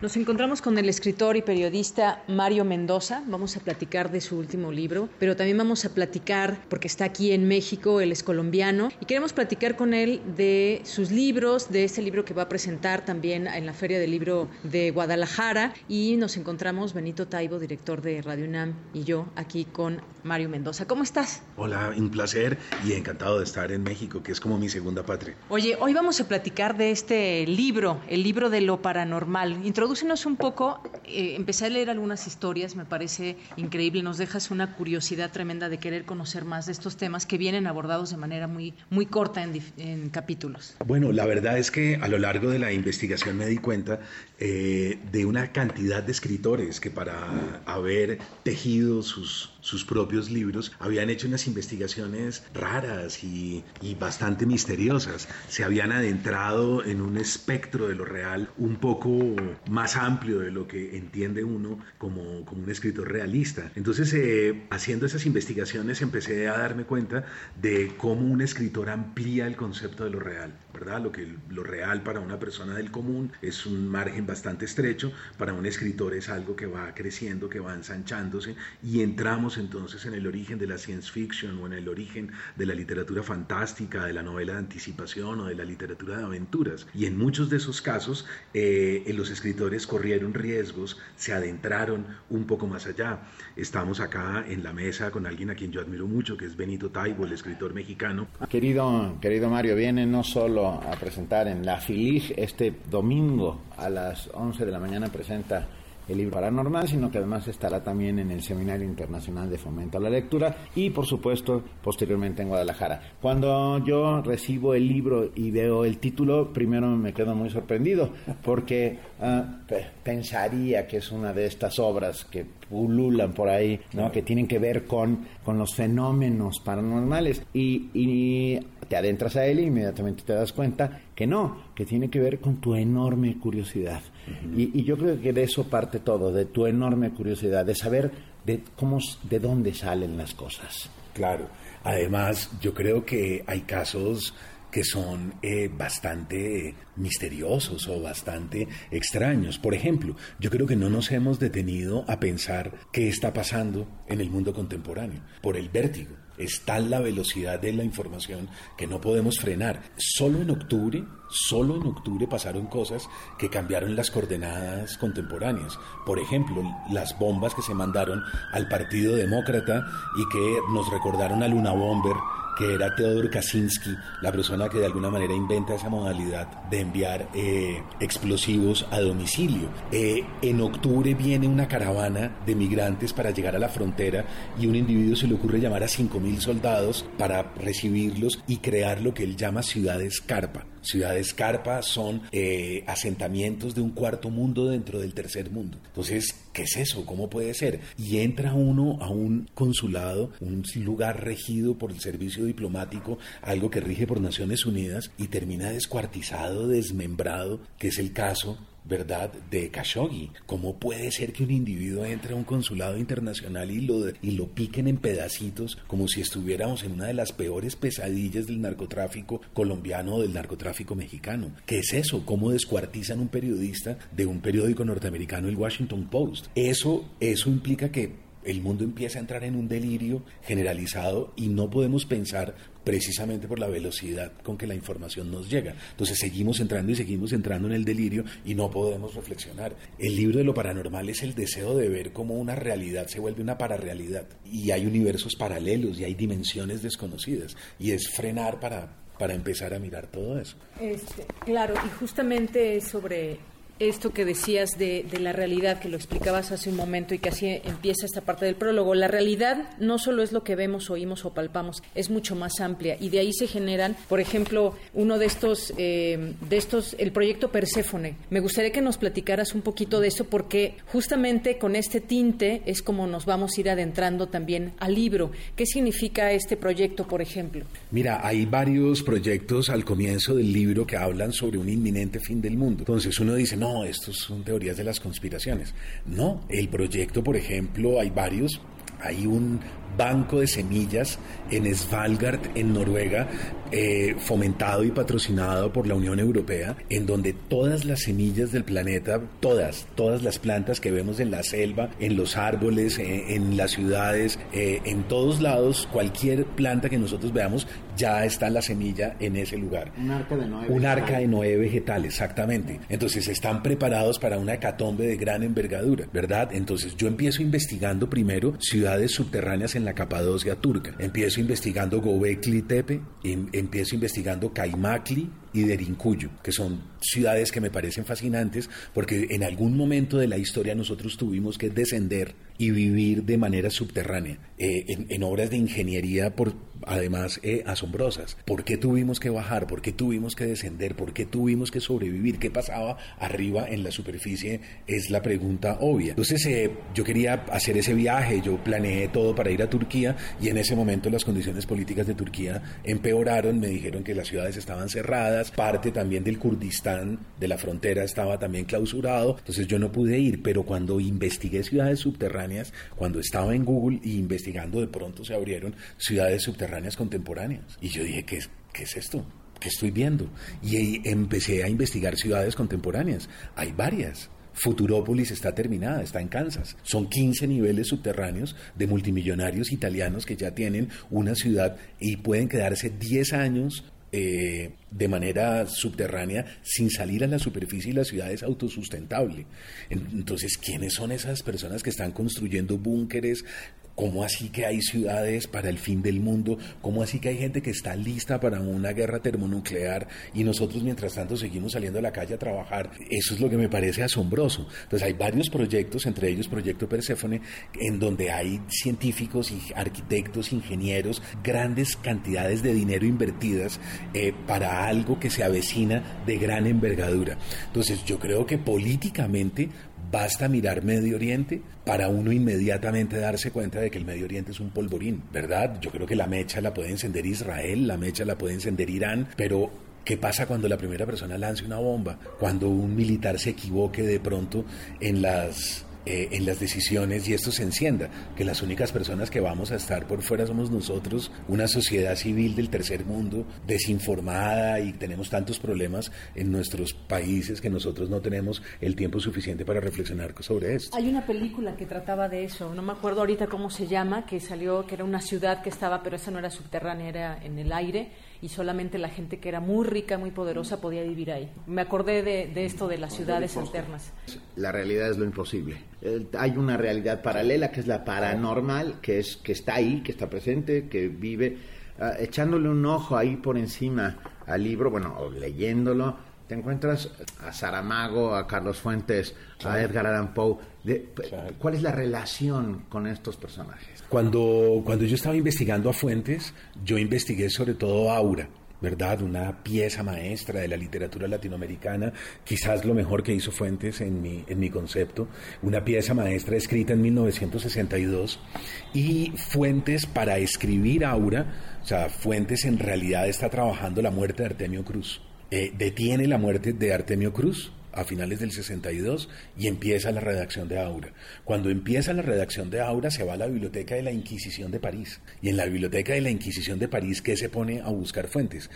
Nos encontramos con el escritor y periodista Mario Mendoza. Vamos a platicar de su último libro, pero también vamos a platicar, porque está aquí en México, él es colombiano, y queremos platicar con él de sus libros, de este libro que va a presentar también en la Feria del Libro de Guadalajara. Y nos encontramos Benito Taibo, director de Radio UNAM, y yo aquí con Mario Mendoza. ¿Cómo estás? Hola, un placer y encantado de estar en México, que es como mi segunda patria. Oye, hoy vamos a platicar de este libro, el libro de lo paranormal. Introdúcenos un poco, eh, empecé a leer algunas historias, me parece increíble, nos dejas una curiosidad tremenda de querer conocer más de estos temas que vienen abordados de manera muy, muy corta en, capítulos. Bueno, la verdad es que a lo largo de la investigación me di cuenta eh, de una cantidad de escritores que para haber tejido sus, sus propios libros habían hecho unas investigaciones raras y, y bastante misteriosas, se habían adentrado en un espectro de lo real un poco más amplio de lo que entiende uno como, como un escritor realista. Entonces, eh, haciendo esas investigaciones empecé a darme cuenta de cómo un escritor amplía el concepto de lo real, ¿verdad? Lo que lo real para una persona del común es un margen bastante estrecho, para un escritor es algo que va creciendo, que va ensanchándose y entramos entonces en el origen de la science fiction o en el origen de la literatura fantástica, de la novela de anticipación o de la literatura de aventuras. Y en muchos de esos casos, eh, los escritores corrieron riesgos, se adentraron un poco más allá. Estamos acá en la mesa con alguien a quien yo admiro mucho, que es Benito Taibo, el escritor mexicano. Querido, querido Mario, viene no solo a presentar en la FILIG este domingo a las 11 de la mañana, presenta el libro paranormal, sino que además estará también en el Seminario Internacional de Fomento a la Lectura y, por supuesto, posteriormente en Guadalajara. Cuando yo recibo el libro y veo el título, primero me quedo muy sorprendido, porque ah, pensaría que es una de estas obras que pululan por ahí, ¿no? que tienen que ver con, con los fenómenos paranormales. Y, y te adentras a él y inmediatamente te das cuenta que no, que tiene que ver con tu enorme curiosidad. y, yo creo que de eso parte todo, de tu enorme curiosidad, de saber de cómo, de dónde salen las cosas. Claro. Además, yo creo que hay casos que son eh, bastante misteriosos o bastante extraños. Por ejemplo, yo creo que no nos hemos detenido a pensar qué está pasando en el mundo contemporáneo por el vértigo. Es la velocidad de la información que no podemos frenar. Solo en octubre, solo en octubre pasaron cosas que cambiaron las coordenadas contemporáneas. Por ejemplo, las bombas que se mandaron al Partido Demócrata y que nos recordaron a Luna Bomber que era Teodor Kaczynski, la persona que de alguna manera inventa esa modalidad de enviar eh, explosivos a domicilio. Eh, en octubre viene una caravana de migrantes para llegar a la frontera y un individuo se le ocurre llamar a 5.000 soldados para recibirlos y crear lo que él llama ciudades carpa. Ciudades carpa son eh, asentamientos de un cuarto mundo dentro del tercer mundo. Entonces, ¿qué es eso? ¿Cómo puede ser? Y entra uno a un consulado, un lugar regido por el servicio diplomático, algo que rige por Naciones Unidas, y termina descuartizado, desmembrado, que es el caso ¿verdad?, de Khashoggi. ¿Cómo puede ser que un individuo entre a un consulado internacional y lo, y lo piquen en pedacitos como si estuviéramos en una de las peores pesadillas del narcotráfico colombiano o del narcotráfico mexicano? ¿Qué es eso? ¿Cómo descuartizan un periodista de un periódico norteamericano, el Washington Post? Eso, eso implica que el mundo empieza a entrar en un delirio generalizado y no podemos pensar precisamente por la velocidad con que la información nos llega. Entonces seguimos entrando y seguimos entrando en el delirio y no podemos reflexionar. El libro de lo paranormal es el deseo de ver cómo una realidad se vuelve una pararrealidad y hay universos paralelos y hay dimensiones desconocidas y es frenar para para empezar a mirar todo eso. Este, claro, y justamente sobre esto que decías de, la realidad, que lo explicabas hace un momento y que así empieza esta parte del prólogo. La realidad no solo es lo que vemos, oímos o palpamos, es mucho más amplia y de ahí se generan, por ejemplo, uno de estos, eh, de estos, el proyecto Perséfone. Me gustaría que nos platicaras un poquito de eso porque justamente con este tinte es como nos vamos a ir adentrando también al libro. ¿Qué significa este proyecto, por ejemplo? Mira, hay varios proyectos al comienzo del libro que hablan sobre un inminente fin del mundo. Entonces uno dice, no, no, estos son teorías de las conspiraciones. No, el proyecto, por ejemplo, hay varios. Hay un banco de semillas en Svalbard, en Noruega, eh, fomentado y patrocinado por la Unión Europea, en donde todas las semillas del planeta, todas, todas las plantas que vemos en la selva, en los árboles, eh, en las ciudades, eh, en todos lados, cualquier planta que nosotros veamos, ya está la semilla en ese lugar. Un arca de Noé. Un arca de Noé vegetal, exactamente. Entonces están preparados para una hecatombe de gran envergadura, ¿verdad? Entonces yo empiezo investigando primero ciudades subterráneas en la Capadocia turca. Empiezo investigando Gobekli Tepe, em, empiezo investigando Kaimakli y Derinkuyu, que son ciudades que me parecen fascinantes porque en algún momento de la historia nosotros tuvimos que descender y vivir de manera subterránea, eh, en, obras de ingeniería por, además eh, asombrosas. ¿Por qué tuvimos que bajar? ¿Por qué tuvimos que descender? ¿Por qué tuvimos que sobrevivir? ¿Qué pasaba arriba en la superficie? Es la pregunta obvia. Entonces eh, yo quería hacer ese viaje, yo planeé todo para ir a Turquía y en ese momento las condiciones políticas de Turquía empeoraron, me dijeron que las ciudades estaban cerradas, parte también del Kurdistán, de la frontera, estaba también clausurado, entonces yo no pude ir, pero cuando investigué ciudades subterráneas, cuando estaba en Google y investigando, de pronto se abrieron ciudades subterráneas contemporáneas. Y yo dije, ¿qué es, qué es esto? ¿Qué estoy viendo? Y empecé a investigar ciudades contemporáneas. Hay varias. Futurópolis está terminada, está en Kansas. Son 15 niveles subterráneos de multimillonarios italianos que ya tienen una ciudad y pueden quedarse 10 años eh, de manera subterránea sin salir a la superficie y la ciudad es autosustentable. Entonces, ¿quiénes son esas personas que están construyendo búnkeres ¿Cómo así que hay ciudades para el fin del mundo? ¿Cómo así que hay gente que está lista para una guerra termonuclear y nosotros mientras tanto seguimos saliendo a la calle a trabajar? Eso es lo que me parece asombroso. Entonces hay varios proyectos, entre ellos Proyecto Perséfone, en donde hay científicos y arquitectos, ingenieros, grandes cantidades de dinero invertidas eh, para algo que se avecina de gran envergadura. Entonces yo creo que políticamente Basta mirar Medio Oriente para uno inmediatamente darse cuenta de que el Medio Oriente es un polvorín, ¿verdad? Yo creo que la mecha la puede encender Israel, la mecha la puede encender Irán, pero ¿Qué pasa cuando la primera persona lance una bomba? Cuando un militar se equivoque de pronto en las eh, en las decisiones y esto se encienda, que las únicas personas que vamos a estar por fuera somos nosotros, una sociedad civil del tercer mundo, desinformada y tenemos tantos problemas en nuestros países que nosotros no tenemos el tiempo suficiente para reflexionar sobre esto. Hay una película que trataba de eso, no me acuerdo ahorita cómo se llama, que salió, que era una ciudad que estaba, pero esa no era subterránea, era en el aire y solamente la gente que era muy rica, muy poderosa podía vivir ahí. Me acordé de, esto de las ciudades alternas. La realidad es lo imposible. hay una realidad paralela que es la paranormal, que, es, que está ahí, que está presente, que vive. Ah, echándole un ojo ahí por encima al libro, bueno, o leyéndolo, te encuentras a Saramago, a Carlos Fuentes, a Edgar Allan Poe. ¿Cuál es la relación con estos personajes? Cuando, cuando yo estaba investigando a Fuentes, yo investigué sobre todo Aura. ¿verdad? Una pieza maestra de la literatura latinoamericana, quizás lo mejor que hizo Fuentes en mi, en mi concepto, una pieza maestra escrita en 1962 y Fuentes para escribir Aura, o sea, Fuentes en realidad está trabajando la muerte de Artemio Cruz. Eh, detiene la muerte de Artemio Cruz a finales del 62 y empieza la redacción de Aura. Cuando empieza la redacción de Aura se va a la Biblioteca de la Inquisición de París. Y en la Biblioteca de la Inquisición de París, ¿qué se pone a buscar fuentes?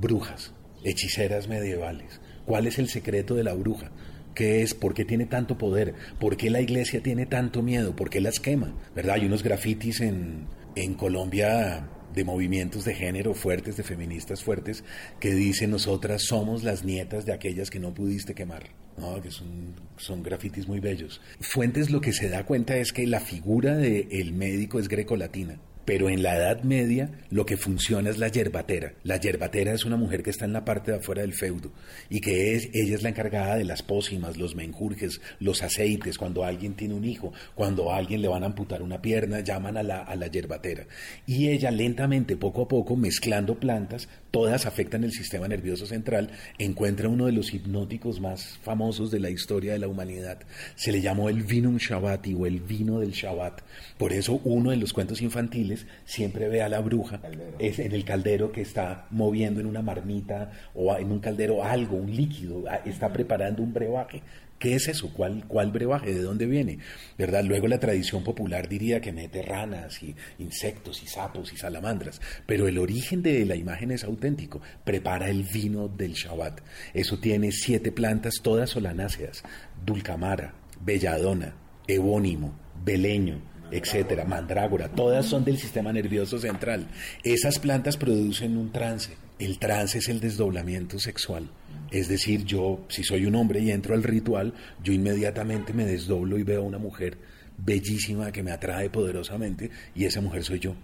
Brujas, hechiceras medievales. ¿Cuál es el secreto de la bruja? ¿Qué es? ¿Por qué tiene tanto poder? ¿Por qué la iglesia tiene tanto miedo? ¿Por qué las quema? ¿Verdad? Hay unos grafitis en, en Colombia de movimientos de género fuertes, de feministas fuertes, que dicen nosotras somos las nietas de aquellas que no pudiste quemar, ¿no? que son, son grafitis muy bellos. Fuentes lo que se da cuenta es que la figura del el médico es grecolatina. Pero en la Edad Media lo que funciona es la yerbatera. La yerbatera es una mujer que está en la parte de afuera del feudo y que es, ella es la encargada de las pócimas, los menjurjes, los aceites, cuando alguien tiene un hijo, cuando a alguien le van a amputar una pierna, llaman a la, a la yerbatera. Y ella lentamente, poco a poco, mezclando plantas, todas afectan el sistema nervioso central, encuentra uno de los hipnóticos más famosos de la historia de la humanidad. Se le llamó el vinum shabbati o el vino del Shabbat. Por eso uno de los cuentos infantiles siempre ve a la bruja es en el caldero que está moviendo en una marmita o en un caldero algo, un líquido, está preparando un brebaje. ¿Qué es eso? ¿Cuál, ¿Cuál brebaje? ¿De dónde viene? ¿Verdad? Luego la tradición popular diría que mete ranas y insectos y sapos y salamandras, pero el origen de la imagen es auténtico. Prepara el vino del Shabbat. Eso tiene siete plantas, todas solanáceas, dulcamara, belladona, ebónimo, beleño, etcétera, mandrágora, todas son del sistema nervioso central. Esas plantas producen un trance. El trance es el desdoblamiento sexual. Es decir, yo, si soy un hombre y entro al ritual, yo inmediatamente me desdoblo y veo a una mujer bellísima que me atrae poderosamente y esa mujer soy yo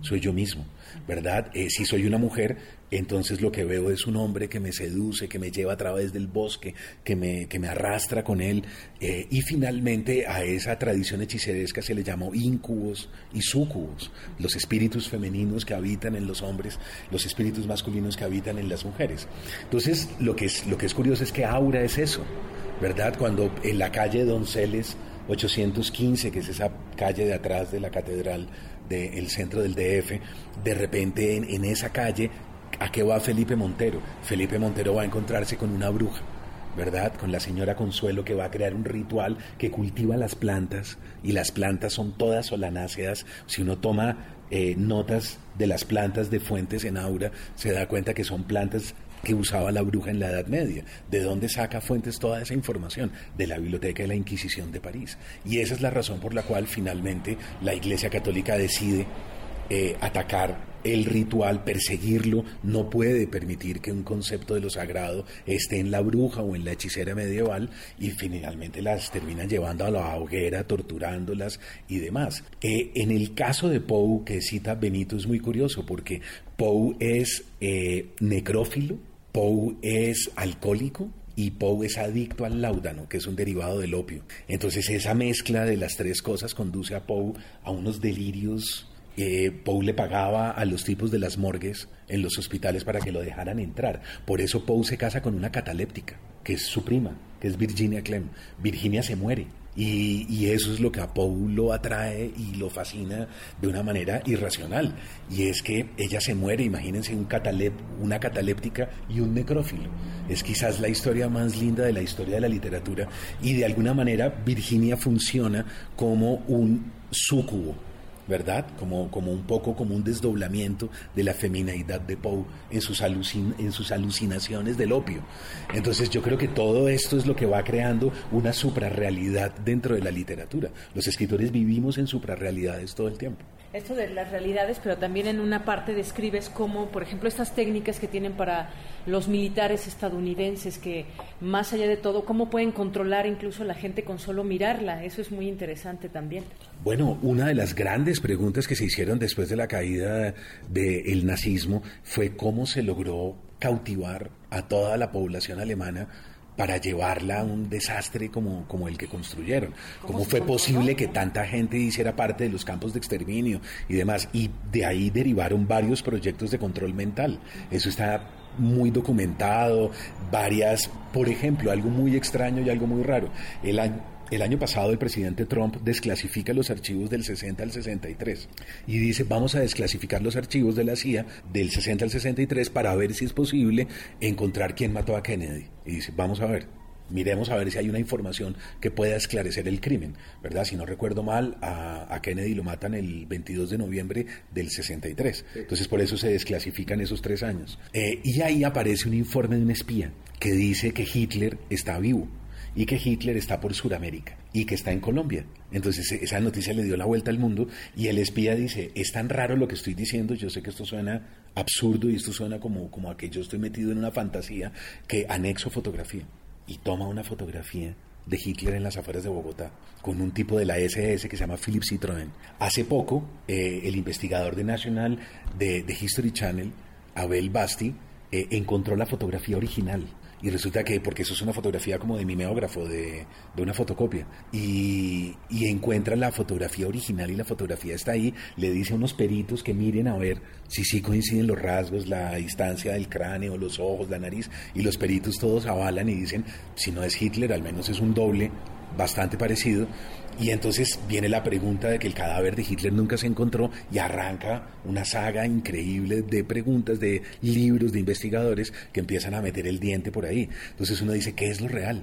soy yo mismo, ¿verdad? Eh, si soy una mujer, entonces lo que veo es un hombre que me seduce, que me lleva a través del bosque, que me, que me arrastra con él. Eh, y finalmente a esa tradición hechiceresca se le llamó incubos y sucubos, los espíritus femeninos que habitan en los hombres, los espíritus masculinos que habitan en las mujeres. Entonces, lo que es, lo que es curioso es que aura es eso, ¿verdad? Cuando en la calle Donceles 815, que es esa calle de atrás de la catedral, del centro del DF, de repente en, esa calle, ¿a qué va Felipe Montero? Felipe Montero va a encontrarse con una bruja. ¿verdad? Con la señora Consuelo que va a crear un ritual que cultiva las plantas y las plantas son todas solanáceas. Si uno toma eh, notas de las plantas de fuentes en aura, se da cuenta que son plantas que usaba la bruja en la Edad Media. ¿De dónde saca Fuentes toda esa información? De la Biblioteca de la Inquisición de París. Y esa es la razón por la cual finalmente la Iglesia Católica decide eh, atacar el ritual, perseguirlo, no puede permitir que un concepto de lo sagrado esté en la bruja o en la hechicera medieval y finalmente las terminan llevando a la hoguera, torturándolas y demás. Eh, en el caso de Poe, que cita Benito, es muy curioso porque Poe es eh, necrófilo, Poe es alcohólico y Poe es adicto al láudano, que es un derivado del opio. Entonces esa mezcla de las tres cosas conduce a Poe a unos delirios. Eh, Poe le pagaba a los tipos de las morgues en los hospitales para que lo dejaran entrar. Por eso Poe se casa con una cataléptica, que es su prima, que es Virginia Clem. Virginia se muere y, eso es lo que a Paul lo atrae y lo fascina de una manera irracional. Y es que ella se muere, imagínense un catalep, una cataléptica y un necrófilo. Es quizás la historia más linda de la historia de la literatura. Y de alguna manera Virginia funciona como un súcubo ¿verdad? Como, como un poco como un desdoblamiento de la feminidad de Poe en sus, en sus alucinaciones del opio. Entonces yo creo que todo esto es lo que va creando una suprarrealidad dentro de la literatura. Los escritores vivimos en suprarrealidades todo el tiempo esto de las realidades, pero también en una parte describes cómo, por ejemplo, estas técnicas que tienen para los militares estadounidenses, que más allá de todo, cómo pueden controlar incluso a la gente con solo mirarla. Eso es muy interesante también. Bueno, una de las grandes preguntas que se hicieron después de la caída del nazismo fue cómo se logró cautivar a toda la población alemana para llevarla a un desastre como, como el que construyeron. ¿Cómo, fue posible que tanta gente hiciera parte de los campos de exterminio y demás? Y de ahí derivaron varios proyectos de control mental. Eso está muy documentado, varias, por ejemplo, algo muy extraño y algo muy raro. El año, el año pasado el presidente Trump desclasifica los archivos del 60 al 63 y dice vamos a desclasificar los archivos de la CIA del 60 al 63 para ver si es posible encontrar quién mató a Kennedy. Y dice vamos a ver, miremos a ver si hay una información que pueda esclarecer el crimen, ¿verdad? Si no recuerdo mal, a, Kennedy lo matan el 22 de noviembre del 63. Entonces por eso se desclasifican esos tres años. Eh, y ahí aparece un informe de un espía que dice que Hitler está vivo y que Hitler está por Sudamérica y que está en Colombia. Entonces esa noticia le dio la vuelta al mundo y el espía dice, es tan raro lo que estoy diciendo, yo sé que esto suena absurdo y esto suena como, como a que yo estoy metido en una fantasía, que anexo fotografía y toma una fotografía de Hitler en las afueras de Bogotá, con un tipo de la SS que se llama Philip Citroën. Hace poco, eh, el investigador de National de, History Channel, Abel Basti, eh, encontró la fotografía original y resulta que, porque eso es una fotografía como de mimeógrafo, de, de una fotocopia, y, y, encuentra la fotografía original y la fotografía está ahí, le dice a unos peritos que miren a ver si sí coinciden los rasgos, la distancia del cráneo, los ojos, la nariz, y los peritos todos avalan y dicen, si no es Hitler, al menos es un doble bastante parecido, y entonces viene la pregunta de que el cadáver de Hitler nunca se encontró y arranca una saga increíble de preguntas, de libros, de investigadores que empiezan a meter el diente por ahí. Entonces uno dice, ¿qué es lo real?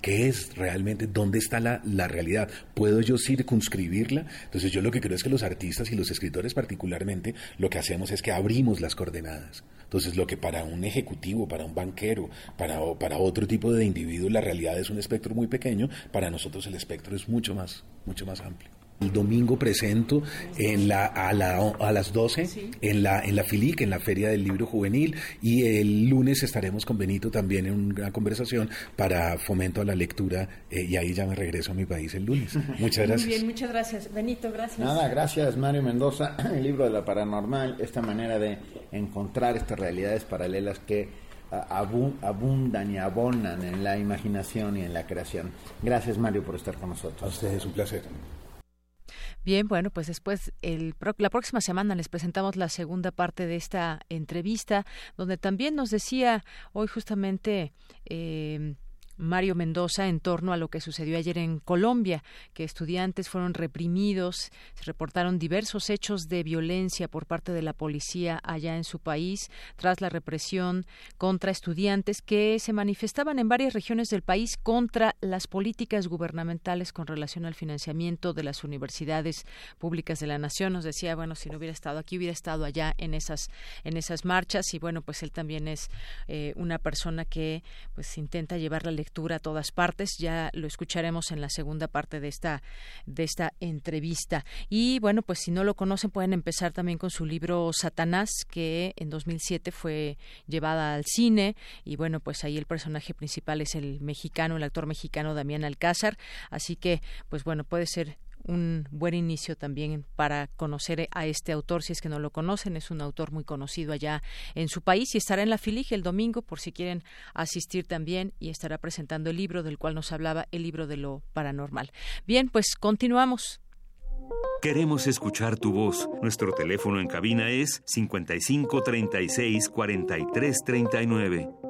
¿Qué es realmente? ¿Dónde está la, la, realidad? ¿Puedo yo circunscribirla? Entonces yo lo que creo es que los artistas y los escritores particularmente lo que hacemos es que abrimos las coordenadas. Entonces, lo que para un ejecutivo, para un banquero, para, para otro tipo de individuo, la realidad es un espectro muy pequeño, para nosotros el espectro es mucho más, mucho más amplio. El domingo presento en la, a, a las 12 en, la, en la FILIC, en la Feria del Libro Juvenil, y el lunes estaremos con Benito también en una conversación para fomento a la lectura, eh, y ahí ya me regreso a mi país el lunes. [laughs] Muchas gracias. Muy bien, muchas gracias. Benito, gracias. Nada, gracias Mario Mendoza. [clears throat] El libro de la paranormal, esta manera de encontrar estas realidades paralelas que abundan y abonan en la imaginación y en la creación. Gracias Mario por estar con nosotros. A ustedes un placer. Bien, bueno, pues después, el, la próxima semana les presentamos la segunda parte de esta entrevista, donde también nos decía hoy justamente eh, Mario Mendoza en torno a lo que sucedió ayer en Colombia, que estudiantes fueron reprimidos, se reportaron diversos hechos de violencia por parte de la policía allá en su país tras la represión contra estudiantes que se manifestaban en varias regiones del país contra las políticas gubernamentales con relación al financiamiento de las universidades públicas de la nación. Nos decía, bueno, si no hubiera estado aquí, hubiera estado allá en esas en esas marchas y bueno, pues él también es eh, una persona que pues intenta llevar la a todas partes. Ya lo escucharemos en la segunda parte de esta, de esta entrevista. Y bueno, pues si no lo conocen, pueden empezar también con su libro Satanás, que en 2007 fue llevada al cine. Y bueno, pues ahí el personaje principal es el mexicano, el actor mexicano Damián Alcázar. Así que, pues bueno, puede ser un buen inicio también para conocer a este autor, si es que no lo conocen, es un autor muy conocido allá en su país y estará en la Filige el domingo por si quieren asistir también y estará presentando el libro del cual nos hablaba, el libro de lo paranormal. Bien, pues continuamos. Queremos escuchar tu voz. Nuestro teléfono en cabina es 55 36 43 39.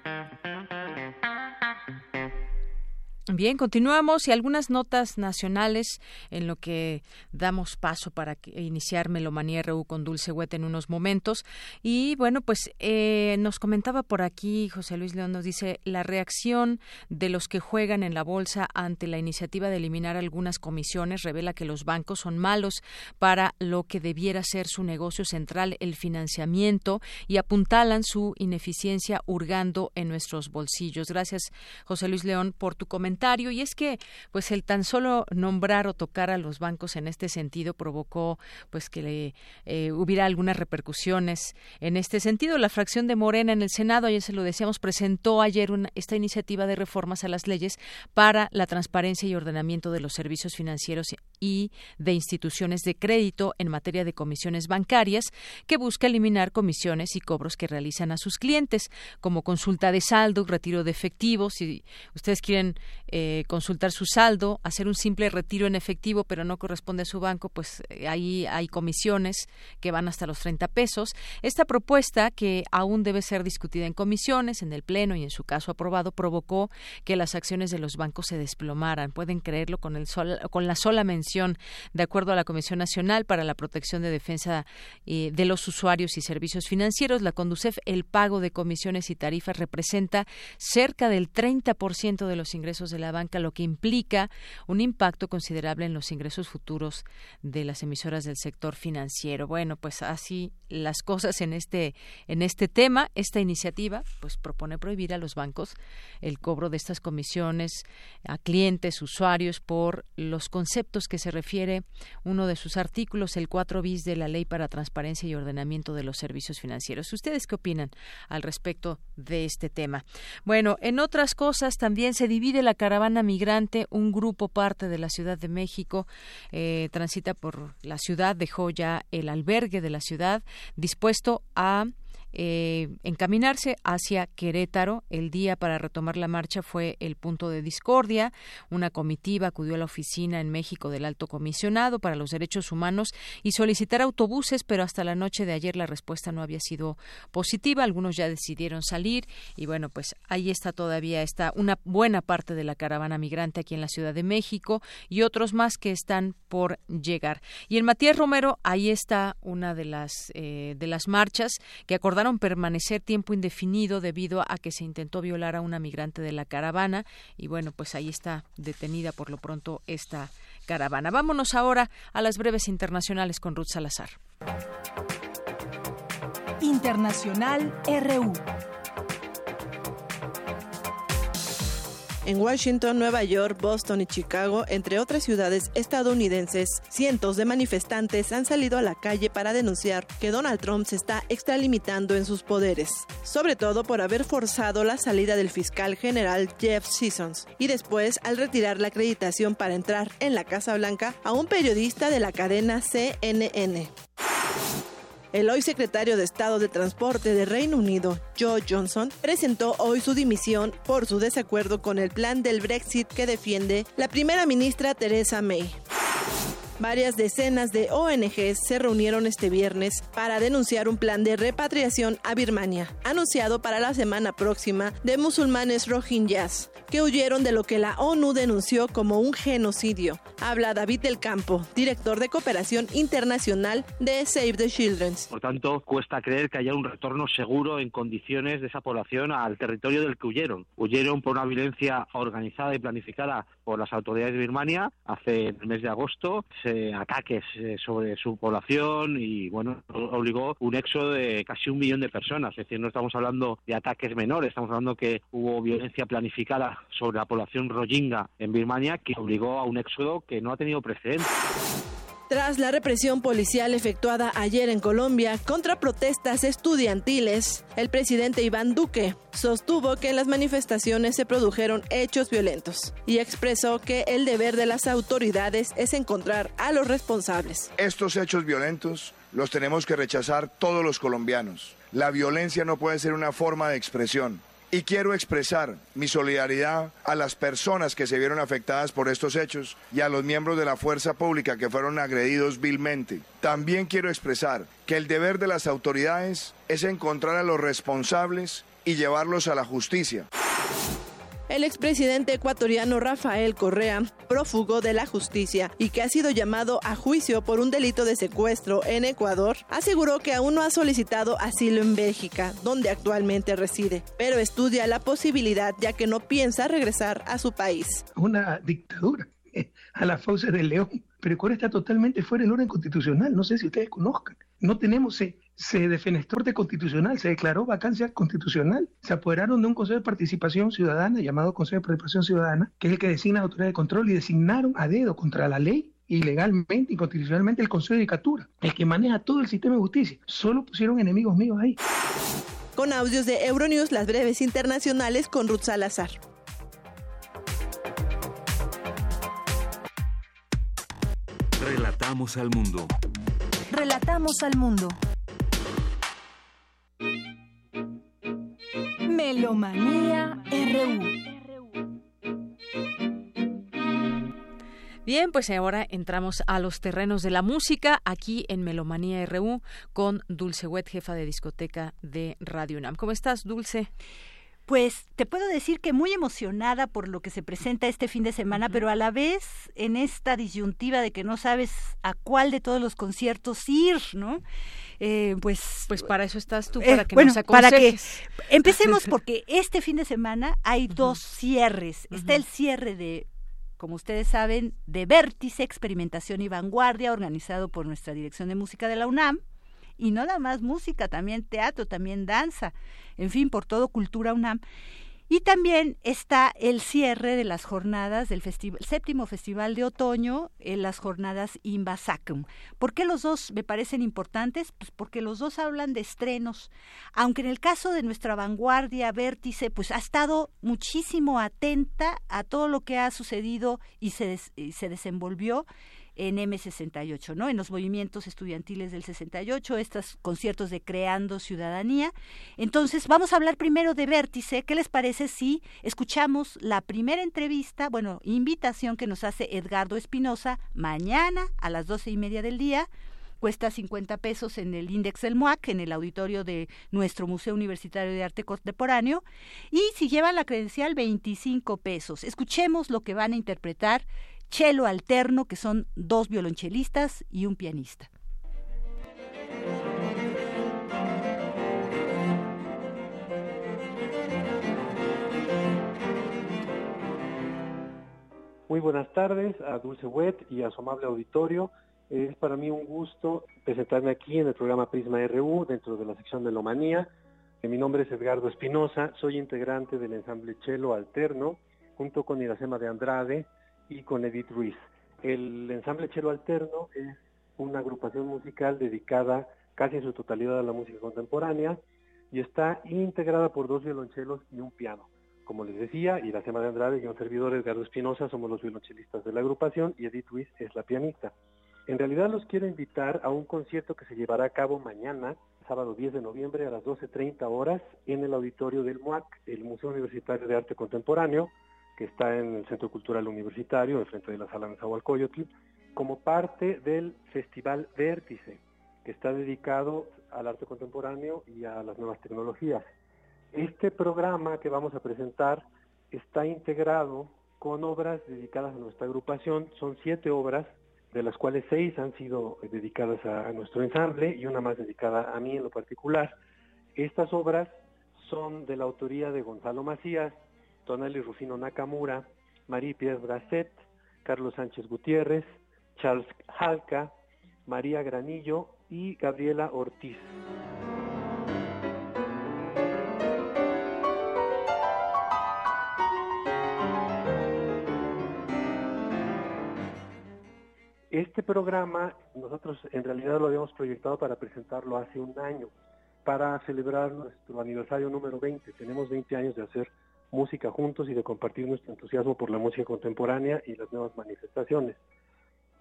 Bien, continuamos y algunas notas nacionales en lo que damos paso para iniciar Melomanía RU con Dulce Huete en unos momentos. Y bueno, pues eh, nos comentaba por aquí José Luis León, nos dice la reacción de los que juegan en la bolsa ante la iniciativa de eliminar algunas comisiones revela que los bancos son malos para lo que debiera ser su negocio central, el financiamiento, y apuntalan su ineficiencia hurgando en nuestros bolsillos. Gracias, José Luis León, por tu comentario y es que pues el tan solo nombrar o tocar a los bancos en este sentido provocó pues que eh, hubiera algunas repercusiones en este sentido. La fracción de Morena en el Senado, ayer se lo decíamos, presentó ayer esta iniciativa de reformas a las leyes para la transparencia y ordenamiento de los servicios financieros y de instituciones de crédito en materia de comisiones bancarias que busca eliminar comisiones y cobros que realizan a sus clientes como consulta de saldo, retiro de efectivo, si ustedes quieren eh, consultar su saldo, hacer un simple retiro en efectivo, pero no corresponde a su banco, pues eh, ahí hay comisiones que van hasta los 30 pesos. Esta propuesta, que aún debe ser discutida en comisiones, en el Pleno y en su caso aprobado, provocó que las acciones de los bancos se desplomaran. Pueden creerlo con, el con la sola mención, de acuerdo a la Comisión Nacional para la Protección de Defensa eh, de los Usuarios y Servicios Financieros, la Conducef, el pago de comisiones y tarifas representa cerca del 30% de los ingresos de la banca, lo que implica un impacto considerable en los ingresos futuros de las emisoras del sector financiero. Bueno, pues así las cosas en este en este tema, esta iniciativa pues propone prohibir a los bancos el cobro de estas comisiones a clientes, usuarios por los conceptos que se refiere uno de sus artículos, el 4 bis de la Ley para Transparencia y Ordenamiento de los Servicios Financieros. ¿Ustedes qué opinan al respecto de este tema? Bueno, en otras cosas también se divide la caravana migrante, un grupo parte de la Ciudad de México eh, transita por la ciudad, dejó ya el albergue de la ciudad dispuesto a eh, encaminarse hacia Querétaro. El día para retomar la marcha fue el punto de discordia. Una comitiva acudió a la oficina en México del Alto Comisionado para los Derechos Humanos y solicitar autobuses, pero hasta la noche de ayer la respuesta no había sido positiva. Algunos ya decidieron salir y bueno, pues ahí está todavía está una buena parte de la caravana migrante aquí en la Ciudad de México y otros más que están por llegar. Y en Matías Romero ahí está una de las eh, de las marchas que acordaron permanecer tiempo indefinido debido a que se intentó violar a una migrante de la caravana y bueno, pues ahí está detenida por lo pronto esta caravana. Vámonos ahora a las breves internacionales con Ruth Salazar. Internacional RU. En Washington, Nueva York, Boston y Chicago, entre otras ciudades estadounidenses, cientos de manifestantes han salido a la calle para denunciar que Donald Trump se está extralimitando en sus poderes, sobre todo por haber forzado la salida del fiscal general Jeff Sessions y después al retirar la acreditación para entrar en la Casa Blanca a un periodista de la cadena CNN. El hoy secretario de Estado de Transporte de Reino Unido, Joe Johnson, presentó hoy su dimisión por su desacuerdo con el plan del Brexit que defiende la primera ministra Theresa May. Varias decenas de ONGs se reunieron este viernes para denunciar un plan de repatriación a Birmania, anunciado para la semana próxima de musulmanes rohingyas, que huyeron de lo que la ONU denunció como un genocidio. Habla David del Campo, director de cooperación internacional de Save the Children. Por tanto, cuesta creer que haya un retorno seguro en condiciones de esa población al territorio del que huyeron. Huyeron por una violencia organizada y planificada por las autoridades de Birmania hace el mes de agosto. Ataques eh, sobre su población y bueno obligó un éxodo de casi un millón de personas. Es decir, no estamos hablando de ataques menores, estamos hablando que hubo violencia planificada sobre la población rohingya en Birmania que obligó a un éxodo que no ha tenido precedentes. Tras la represión policial efectuada ayer en Colombia contra protestas estudiantiles, el presidente Iván Duque sostuvo que en las manifestaciones se produjeron hechos violentos y expresó que el deber de las autoridades es encontrar a los responsables. Estos hechos violentos los tenemos que rechazar todos los colombianos. La violencia no puede ser una forma de expresión. Y quiero expresar mi solidaridad a las personas que se vieron afectadas por estos hechos y a los miembros de la fuerza pública que fueron agredidos vilmente. También quiero expresar que el deber de las autoridades es encontrar a los responsables y llevarlos a la justicia. El expresidente ecuatoriano Rafael Correa, prófugo de la justicia y que ha sido llamado a juicio por un delito de secuestro en Ecuador, aseguró que aún no ha solicitado asilo en Bélgica, donde actualmente reside, pero estudia la posibilidad ya que no piensa regresar a su país. Una dictadura [laughs] a la fauces del león, pero Ecuador está totalmente fuera del orden constitucional, no sé si ustedes conozcan. No tenemos eh, se defenestró de constitucional, se declaró vacancia constitucional. Se apoderaron de un Consejo de Participación Ciudadana, llamado Consejo de Participación Ciudadana, que es el que designa la autoridad de control, y designaron a dedo contra la ley ilegalmente y constitucionalmente el Consejo de Judicatura, el que maneja todo el sistema de justicia. Solo pusieron enemigos míos ahí. Con audios de Euronews, las breves internacionales con Ruth Salazar. Relatamos al mundo. Relatamos al mundo. Melomanía RU. Bien, pues ahora entramos a los terrenos de la música aquí en Melomanía RU con Dulce Wet, jefa de discoteca de Radio UNAM. ¿Cómo estás, Dulce? Pues te puedo decir que muy emocionada por lo que se presenta este fin de semana, pero a la vez en esta disyuntiva de que no sabes a cuál de todos los conciertos ir, ¿no? Eh, pues... Pues para eso estás tú, eh, para que bueno, nos aconsejes. para que empecemos [laughs] porque este fin de semana hay dos cierres. Está el cierre de como ustedes saben, de Vértice, Experimentación y Vanguardia, organizado por nuestra Dirección de Música de la UNAM. Y no nada más música, también teatro, también danza, en fin, por todo Cultura UNAM. Y también está el cierre de las jornadas del séptimo Festival de Otoño, en las jornadas Invasacum. ¿Por qué los dos me parecen importantes? Pues porque los dos hablan de estrenos. Aunque en el caso de nuestra vanguardia, Vértice, pues ha estado muchísimo atenta a todo lo que ha sucedido y se, y se desenvolvió en M68, ¿no? En los movimientos estudiantiles del 68, estos conciertos de Creando Ciudadanía. Entonces, vamos a hablar primero de Vértice. ¿Qué les parece si escuchamos la primera entrevista, bueno, invitación que nos hace Edgardo Espinosa mañana a las doce y media del día? cuesta 50 pesos en el Index del MUAC, en el auditorio de nuestro Museo Universitario de Arte Contemporáneo, y si llevan la credencial, 25 pesos. Escuchemos lo que van a interpretar cello alterno, que son dos violonchelistas y un pianista. Muy buenas tardes a Dulce Wet y a su amable auditorio. Es para mí un gusto presentarme aquí en el programa Prisma RU dentro de la sección de Lomanía. Eh, mi nombre es Edgardo Espinosa, soy integrante del ensamble Chelo Alterno, junto con Iracema de Andrade, y con Edith Ruiz. El ensamble Chelo Alterno es una agrupación musical dedicada casi en su totalidad a la música contemporánea y está integrada por dos violonchelos y un piano. Como les decía, Iracema de Andrade y un servidor Edgardo Espinosa somos los violonchelistas de la agrupación y Edith Ruiz es la pianista. En realidad los quiero invitar a un concierto que se llevará a cabo mañana, sábado 10 de noviembre a las 12.30 horas, en el auditorio del MUAC, el Museo Universitario de Arte Contemporáneo, que está en el Centro Cultural Universitario, enfrente de la Sala Nezahualcóyotl, como parte del Festival Vértice, que está dedicado al arte contemporáneo y a las nuevas tecnologías. Este programa que vamos a presentar está integrado con obras dedicadas a nuestra agrupación. Son siete obras, de las cuales seis han sido dedicadas a, nuestro ensamble y una más dedicada a mí en lo particular. Estas obras son de la autoría de Gonzalo Macías, Tonali Rufino Nakamura, Marie-Pierre Brasset, Carlos Sánchez Gutiérrez, Charles Halka, María Granillo y Gabriela Ortiz. Este programa nosotros en realidad lo habíamos proyectado para presentarlo hace un año, para celebrar nuestro aniversario número 20. Tenemos 20 años de hacer música juntos y de compartir nuestro entusiasmo por la música contemporánea y las nuevas manifestaciones.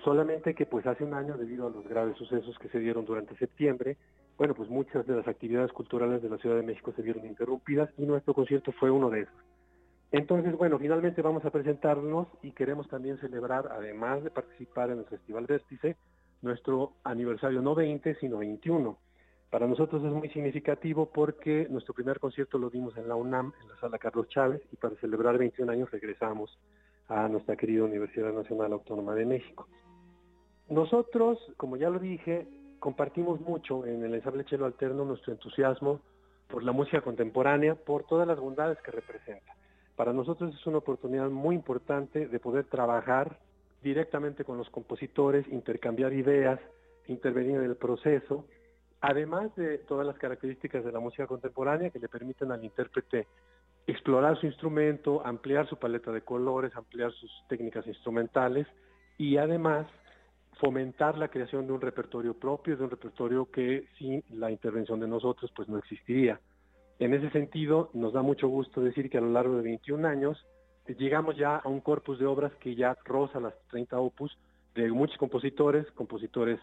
Solamente que pues hace un año, debido a los graves sucesos que se dieron durante septiembre, bueno, pues muchas de las actividades culturales de la Ciudad de México se vieron interrumpidas y nuestro concierto fue uno de esos. Entonces, bueno, finalmente vamos a presentarnos y queremos también celebrar, además de participar en el Festival Vértice, nuestro aniversario no 20, sino 21. Para nosotros es muy significativo porque nuestro primer concierto lo dimos en la UNAM, en la sala Carlos Chávez, y para celebrar 21 años regresamos a nuestra querida Universidad Nacional Autónoma de México. Nosotros, como ya lo dije, compartimos mucho en el ensamble Chelo Alterno nuestro entusiasmo por la música contemporánea, por todas las bondades que representa. Para nosotros es una oportunidad muy importante de poder trabajar directamente con los compositores, intercambiar ideas, intervenir en el proceso además de todas las características de la música contemporánea que le permiten al intérprete explorar su instrumento, ampliar su paleta de colores, ampliar sus técnicas instrumentales y además fomentar la creación de un repertorio propio, de un repertorio que sin la intervención de nosotros pues no existiría. En ese sentido, nos da mucho gusto decir que a lo largo de 21 años llegamos ya a un corpus de obras que ya roza las 30 opus de muchos compositores, compositores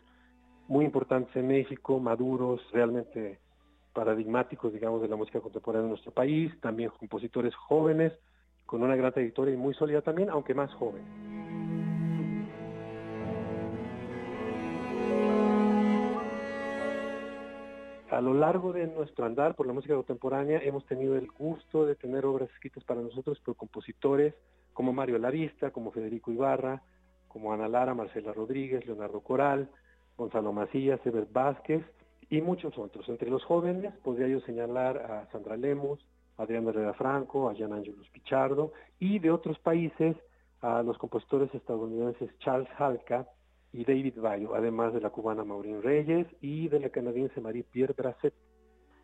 muy importantes en México, maduros, realmente paradigmáticos, digamos, de la música contemporánea de nuestro país, también compositores jóvenes, con una gran trayectoria y muy sólida también, aunque más joven. A lo largo de nuestro andar por la música contemporánea hemos tenido el gusto de tener obras escritas para nosotros por compositores como Mario Lavista, como Federico Ibarra, como Ana Lara, Marcela Rodríguez, Leonardo Coral, Gonzalo Macías, Eber Vázquez y muchos otros. Entre los jóvenes podría yo señalar a Sandra Lemus, a Adrián Herrera Franco, a Jan Angelus Pichardo y de otros países a los compositores estadounidenses Charles Halka y David Bayo, además de la cubana Maureen Reyes y de la canadiense Marie-Pierre Brasset.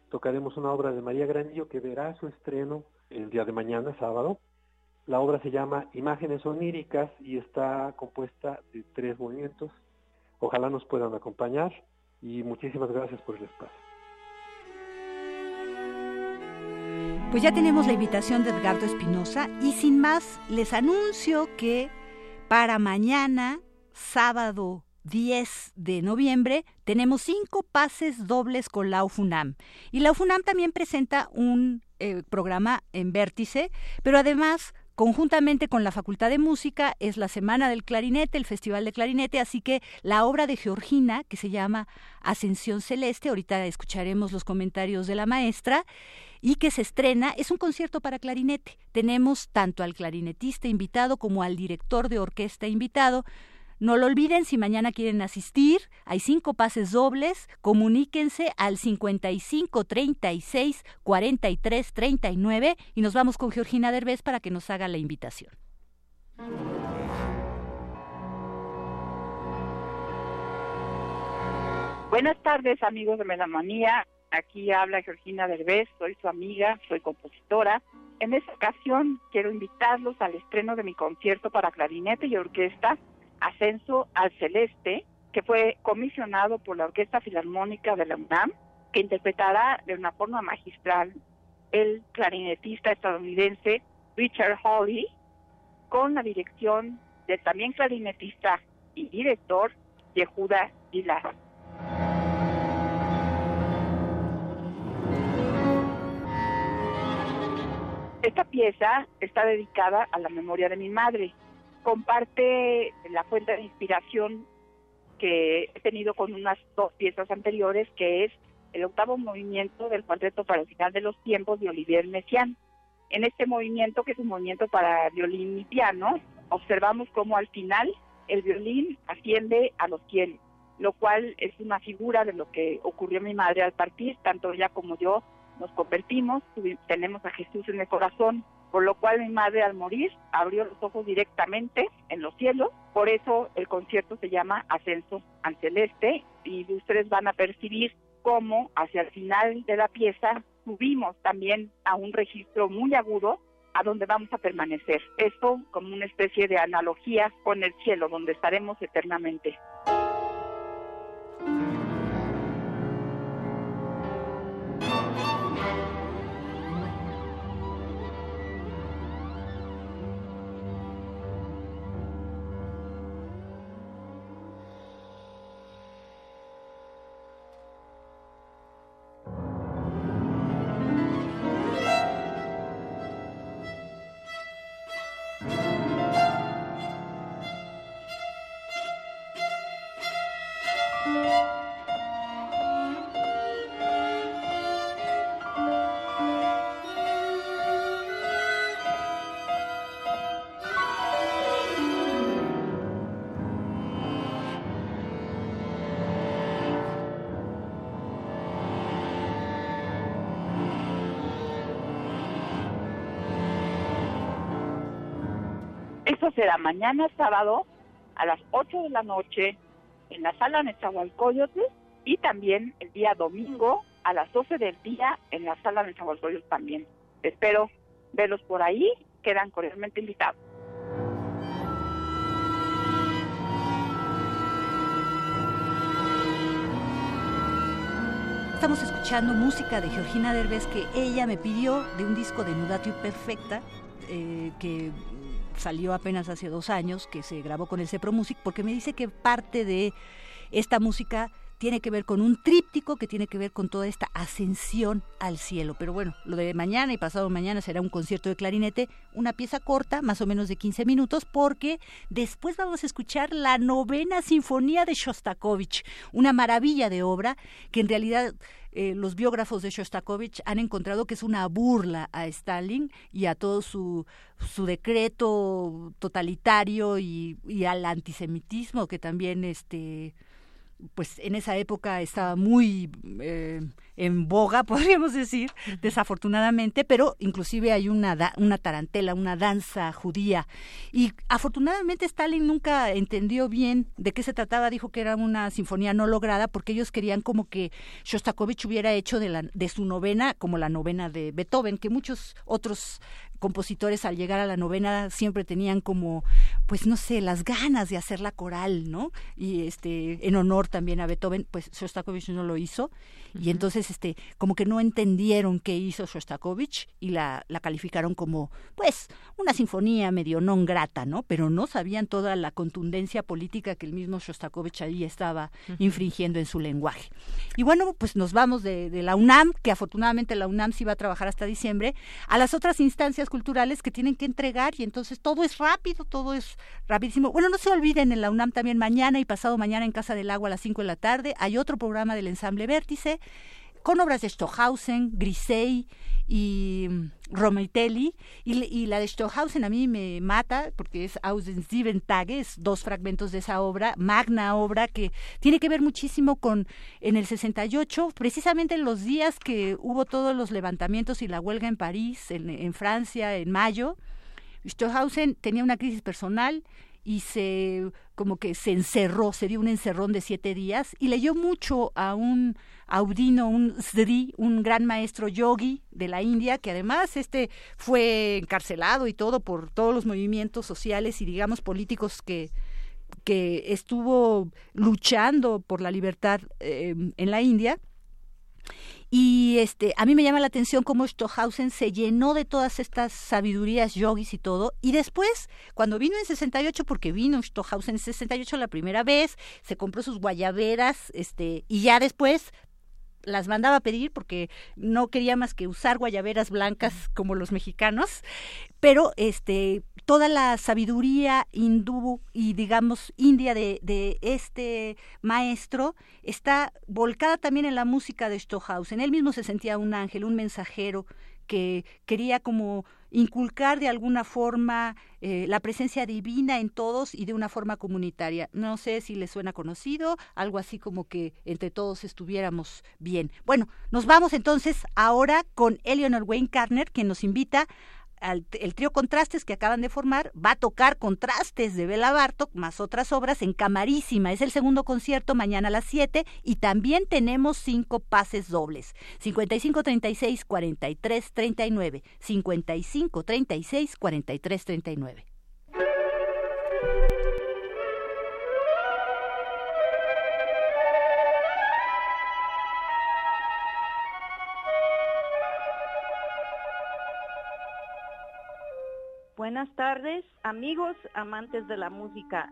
Tocaremos una obra de María Granillo que verá su estreno el día de mañana, sábado. La obra se llama Imágenes oníricas y está compuesta de tres movimientos. Ojalá nos puedan acompañar y muchísimas gracias por el espacio. Pues ya tenemos la invitación de Edgardo Espinosa y sin más les anuncio que para mañana, sábado 10 de noviembre, tenemos cinco pases dobles con la UFUNAM. Y la UFUNAM también presenta un eh, programa en vértice, pero además Conjuntamente con la Facultad de Música es la Semana del Clarinete, el Festival de Clarinete, así que la obra de Georgina, que se llama Ascensión Celeste, ahorita escucharemos los comentarios de la maestra, y que se estrena, es un concierto para clarinete. Tenemos tanto al clarinetista invitado como al director de orquesta invitado. No lo olviden, si mañana quieren asistir, hay cinco pases dobles, comuníquense al 55 36 43 39 y nos vamos con Georgina Derbez para que nos haga la invitación. Buenas tardes, amigos de Melamanía. Aquí habla Georgina Derbez, soy su amiga, soy compositora. En esta ocasión quiero invitarlos al estreno de mi concierto para clarinete y orquesta Ascenso al Celeste, que fue comisionado por la Orquesta Filarmónica de la UNAM, que interpretará de una forma magistral el clarinetista estadounidense Richard Hawley, con la dirección del también clarinetista y director Yehuda Gilad. Esta pieza está dedicada a la memoria de mi madre, comparte la fuente de inspiración que he tenido con unas dos piezas anteriores, que es el octavo movimiento del cuarteto para el final de los tiempos de Olivier Messiaen. En este movimiento, que es un movimiento para violín y piano, observamos cómo al final el violín asciende a los cielos, lo cual es una figura de lo que ocurrió a mi madre al partir, tanto ella como yo nos convertimos, tenemos a Jesús en el corazón por lo cual mi madre al morir abrió los ojos directamente en los cielos, por eso el concierto se llama Ascenso al Celeste y ustedes van a percibir cómo hacia el final de la pieza subimos también a un registro muy agudo a donde vamos a permanecer. Esto como una especie de analogía con el cielo, donde estaremos eternamente. Será mañana sábado a las 8 de la noche en la sala Nezahualcóyotl y también el día domingo a las 12 del día en la sala Nezahualcóyotl también. Espero verlos por ahí, quedan cordialmente invitados. Estamos escuchando música de Georgina Derbez que ella me pidió de un disco de Nudatio Perfecta eh, que salió apenas hace dos años, que se grabó con el Cepro Music, porque me dice que parte de esta música tiene que ver con un tríptico que tiene que ver con toda esta ascensión al cielo. Pero bueno, lo de mañana y pasado mañana será un concierto de clarinete, una pieza corta, más o menos de 15 minutos, porque después vamos a escuchar la novena sinfonía de Shostakovich, una maravilla de obra que en realidad eh, los biógrafos de Shostakovich han encontrado que es una burla a Stalin y a todo su, su decreto totalitario y, y al antisemitismo que también este pues en esa época estaba muy eh, en boga, [laughs] podríamos decir, desafortunadamente, pero inclusive hay una, una tarantela, una danza judía. Y afortunadamente Stalin nunca entendió bien de qué se trataba, dijo que era una sinfonía no lograda, porque ellos querían como que Shostakovich hubiera hecho de, la, de su novena como la novena de Beethoven, que muchos otros compositores al llegar a la novena siempre tenían como, pues no sé, las ganas de hacer la coral, ¿no? Y este, en honor también a Beethoven, pues Shostakovich no lo hizo. Y entonces, este, como que no entendieron qué hizo Shostakovich y la, la calificaron como, pues, una sinfonía medio non grata, ¿no? Pero no sabían toda la contundencia política que el mismo Shostakovich ahí estaba infringiendo en su lenguaje. Y bueno, pues nos vamos de, de la UNAM, que afortunadamente la UNAM sí va a trabajar hasta diciembre, a las otras instancias culturales que tienen que entregar y entonces todo es rápido, todo es rapidísimo. Bueno, no se olviden en la UNAM también mañana y pasado mañana en Casa del Agua a las 5 de la tarde hay otro programa del ensamble Vértice con obras de Stohausen, Grisey y mm, Romitelli. Y, la de Stohausen a mí me mata porque es Ausen Sieben Tages, dos fragmentos de esa obra, magna obra que tiene que ver muchísimo con en el 68, precisamente en los días que hubo todos los levantamientos y la huelga en París, en, en Francia, en mayo. Stohausen tenía una crisis personal y se como que se encerró, se dio un encerrón de siete días y leyó mucho a un Audino, un Sri, un gran maestro yogi de la India, que además este fue encarcelado y todo por todos los movimientos sociales y digamos políticos que, que estuvo luchando por la libertad eh, en la India y este, a mí me llama la atención cómo Stohausen se llenó de todas estas sabidurías yogis y todo. Y después, cuando vino en 68, porque vino Stohausen en 68 la primera vez, se compró sus guayaberas, este, y ya después las mandaba a pedir porque no quería más que usar guayaberas blancas como los mexicanos, pero este toda la sabiduría hindú y digamos india de, de este maestro está volcada también en la música de Stohausen. Él mismo se sentía un ángel, un mensajero que quería como inculcar de alguna forma eh, la presencia divina en todos y de una forma comunitaria. No sé si le suena conocido, algo así como que entre todos estuviéramos bien. Bueno, nos vamos entonces ahora con Eleanor Wayne Carner, que nos invita el trío Contrastes que acaban de formar va a tocar Contrastes de Bela Bartok más otras obras en Camarísima. Es el segundo concierto mañana a las 7 y también tenemos cinco pases dobles. 55 36 43 39. 55 36 43 39. Buenas tardes, amigos amantes de la música.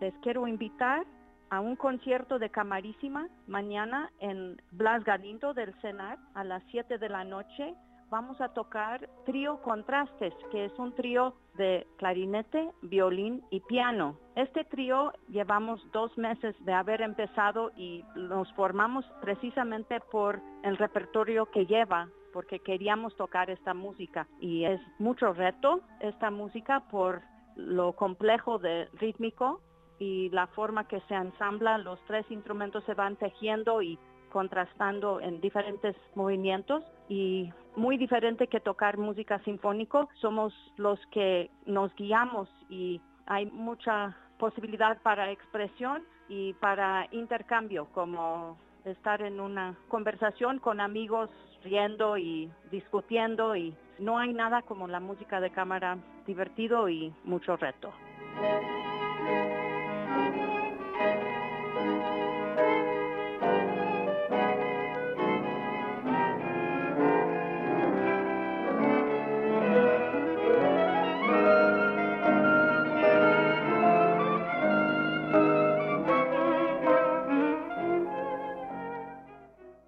Les quiero invitar a un concierto de Camarísima mañana en Blas Galindo del Senar a las 7 de la noche. Vamos a tocar trío Contrastes, que es un trío de clarinete, violín y piano. Este trío llevamos dos meses de haber empezado y nos formamos precisamente por el repertorio que lleva porque queríamos tocar esta música. Y es mucho reto esta música por lo complejo de rítmico y la forma que se ensambla, los tres instrumentos se van tejiendo y contrastando en diferentes movimientos. Y muy diferente que tocar música sinfónico, somos los que nos guiamos y hay mucha posibilidad para expresión y para intercambio, como estar en una conversación con amigos riendo y discutiendo y no hay nada como la música de cámara divertido y mucho reto.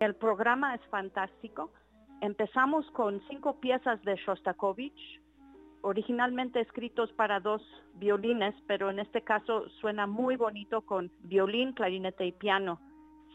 El programa es fantástico. Empezamos con cinco piezas de Shostakovich, originalmente escritos para dos violines, pero en este caso suena muy bonito con violín, clarinete y piano.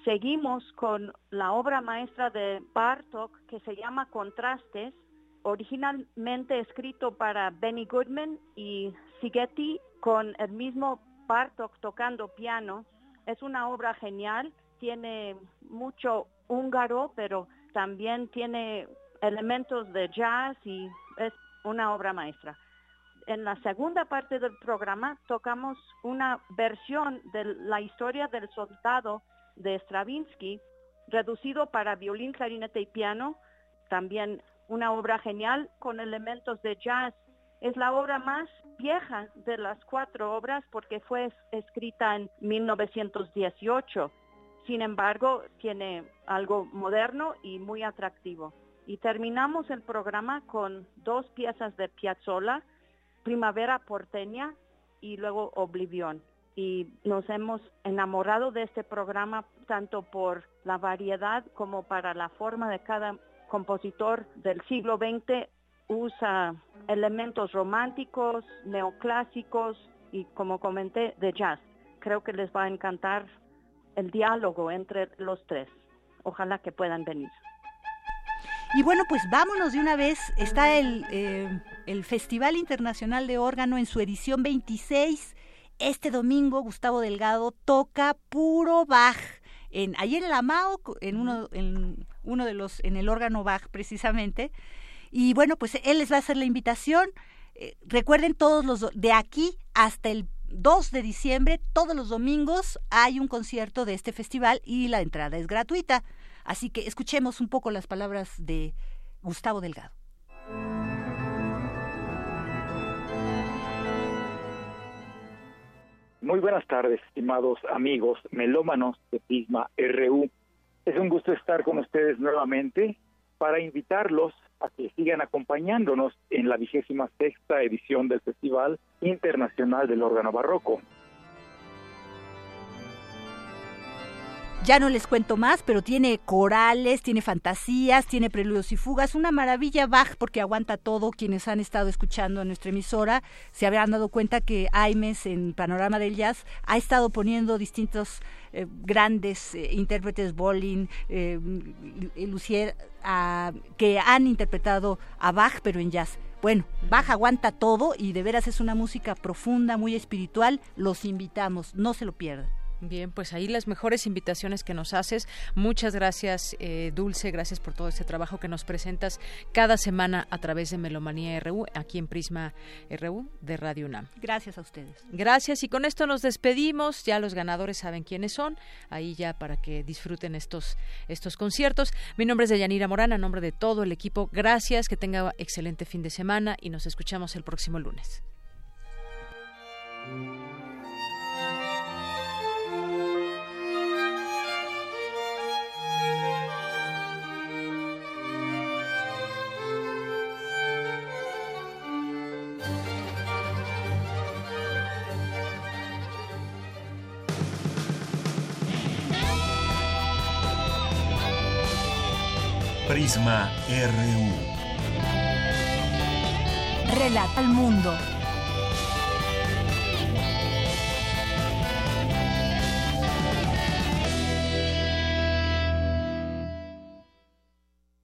Seguimos con la obra maestra de Bartok que se llama Contrastes, originalmente escrito para Benny Goodman y Sigeti con el mismo Bartok tocando piano Es una obra genial, tiene mucho húngaro, pero también tiene elementos de jazz y es una obra maestra. En la segunda parte del programa tocamos una versión de la historia del soldado de Stravinsky, reducido para violín, clarinete y piano, también una obra genial con elementos de jazz. Es la obra más vieja de las cuatro obras porque fue escrita en 1918. Sin embargo, tiene algo moderno y muy atractivo. Y terminamos el programa con dos piezas de Piazzolla, Primavera porteña y luego Oblivión. Y nos hemos enamorado de este programa tanto por la variedad como para la forma de cada compositor del siglo XX usa elementos románticos, neoclásicos y como comenté de jazz. Creo que les va a encantar el diálogo entre los tres. Ojalá que puedan venir. Y bueno, pues vámonos de una vez. Está el, eh, el Festival Internacional de Órgano en su edición 26. Este domingo Gustavo Delgado toca puro Bach. En, ayer en la MAO, en uno, en uno de los, en el órgano Bach precisamente. Y bueno, pues él les va a hacer la invitación. Eh, recuerden todos los, de aquí hasta el 2 de diciembre, todos los domingos hay un concierto de este festival y la entrada es gratuita. Así que escuchemos un poco las palabras de Gustavo Delgado. Muy buenas tardes, estimados amigos melómanos de Pisma RU. Es un gusto estar con ustedes nuevamente para invitarlos a que sigan acompañándonos en la vigésima sexta edición del Festival Internacional del Órgano Barroco. Ya no les cuento más, pero tiene corales, tiene fantasías, tiene preludios y fugas, una maravilla Bach porque aguanta todo. Quienes han estado escuchando en nuestra emisora se habrán dado cuenta que Aimes en Panorama del Jazz ha estado poniendo distintos eh, grandes eh, intérpretes, Bolin, eh, Lucier, que han interpretado a Bach pero en jazz. Bueno, Bach aguanta todo y de veras es una música profunda, muy espiritual. Los invitamos, no se lo pierdan. Bien, pues ahí las mejores invitaciones que nos haces. Muchas gracias, eh, Dulce. Gracias por todo este trabajo que nos presentas cada semana a través de Melomanía RU, aquí en Prisma RU de Radio UNAM. Gracias a ustedes. Gracias. Y con esto nos despedimos. Ya los ganadores saben quiénes son. Ahí ya para que disfruten estos, estos conciertos. Mi nombre es Deyanira Morán, a nombre de todo el equipo. Gracias. Que tenga excelente fin de semana y nos escuchamos el próximo lunes. Prisma RU. Relata al mundo.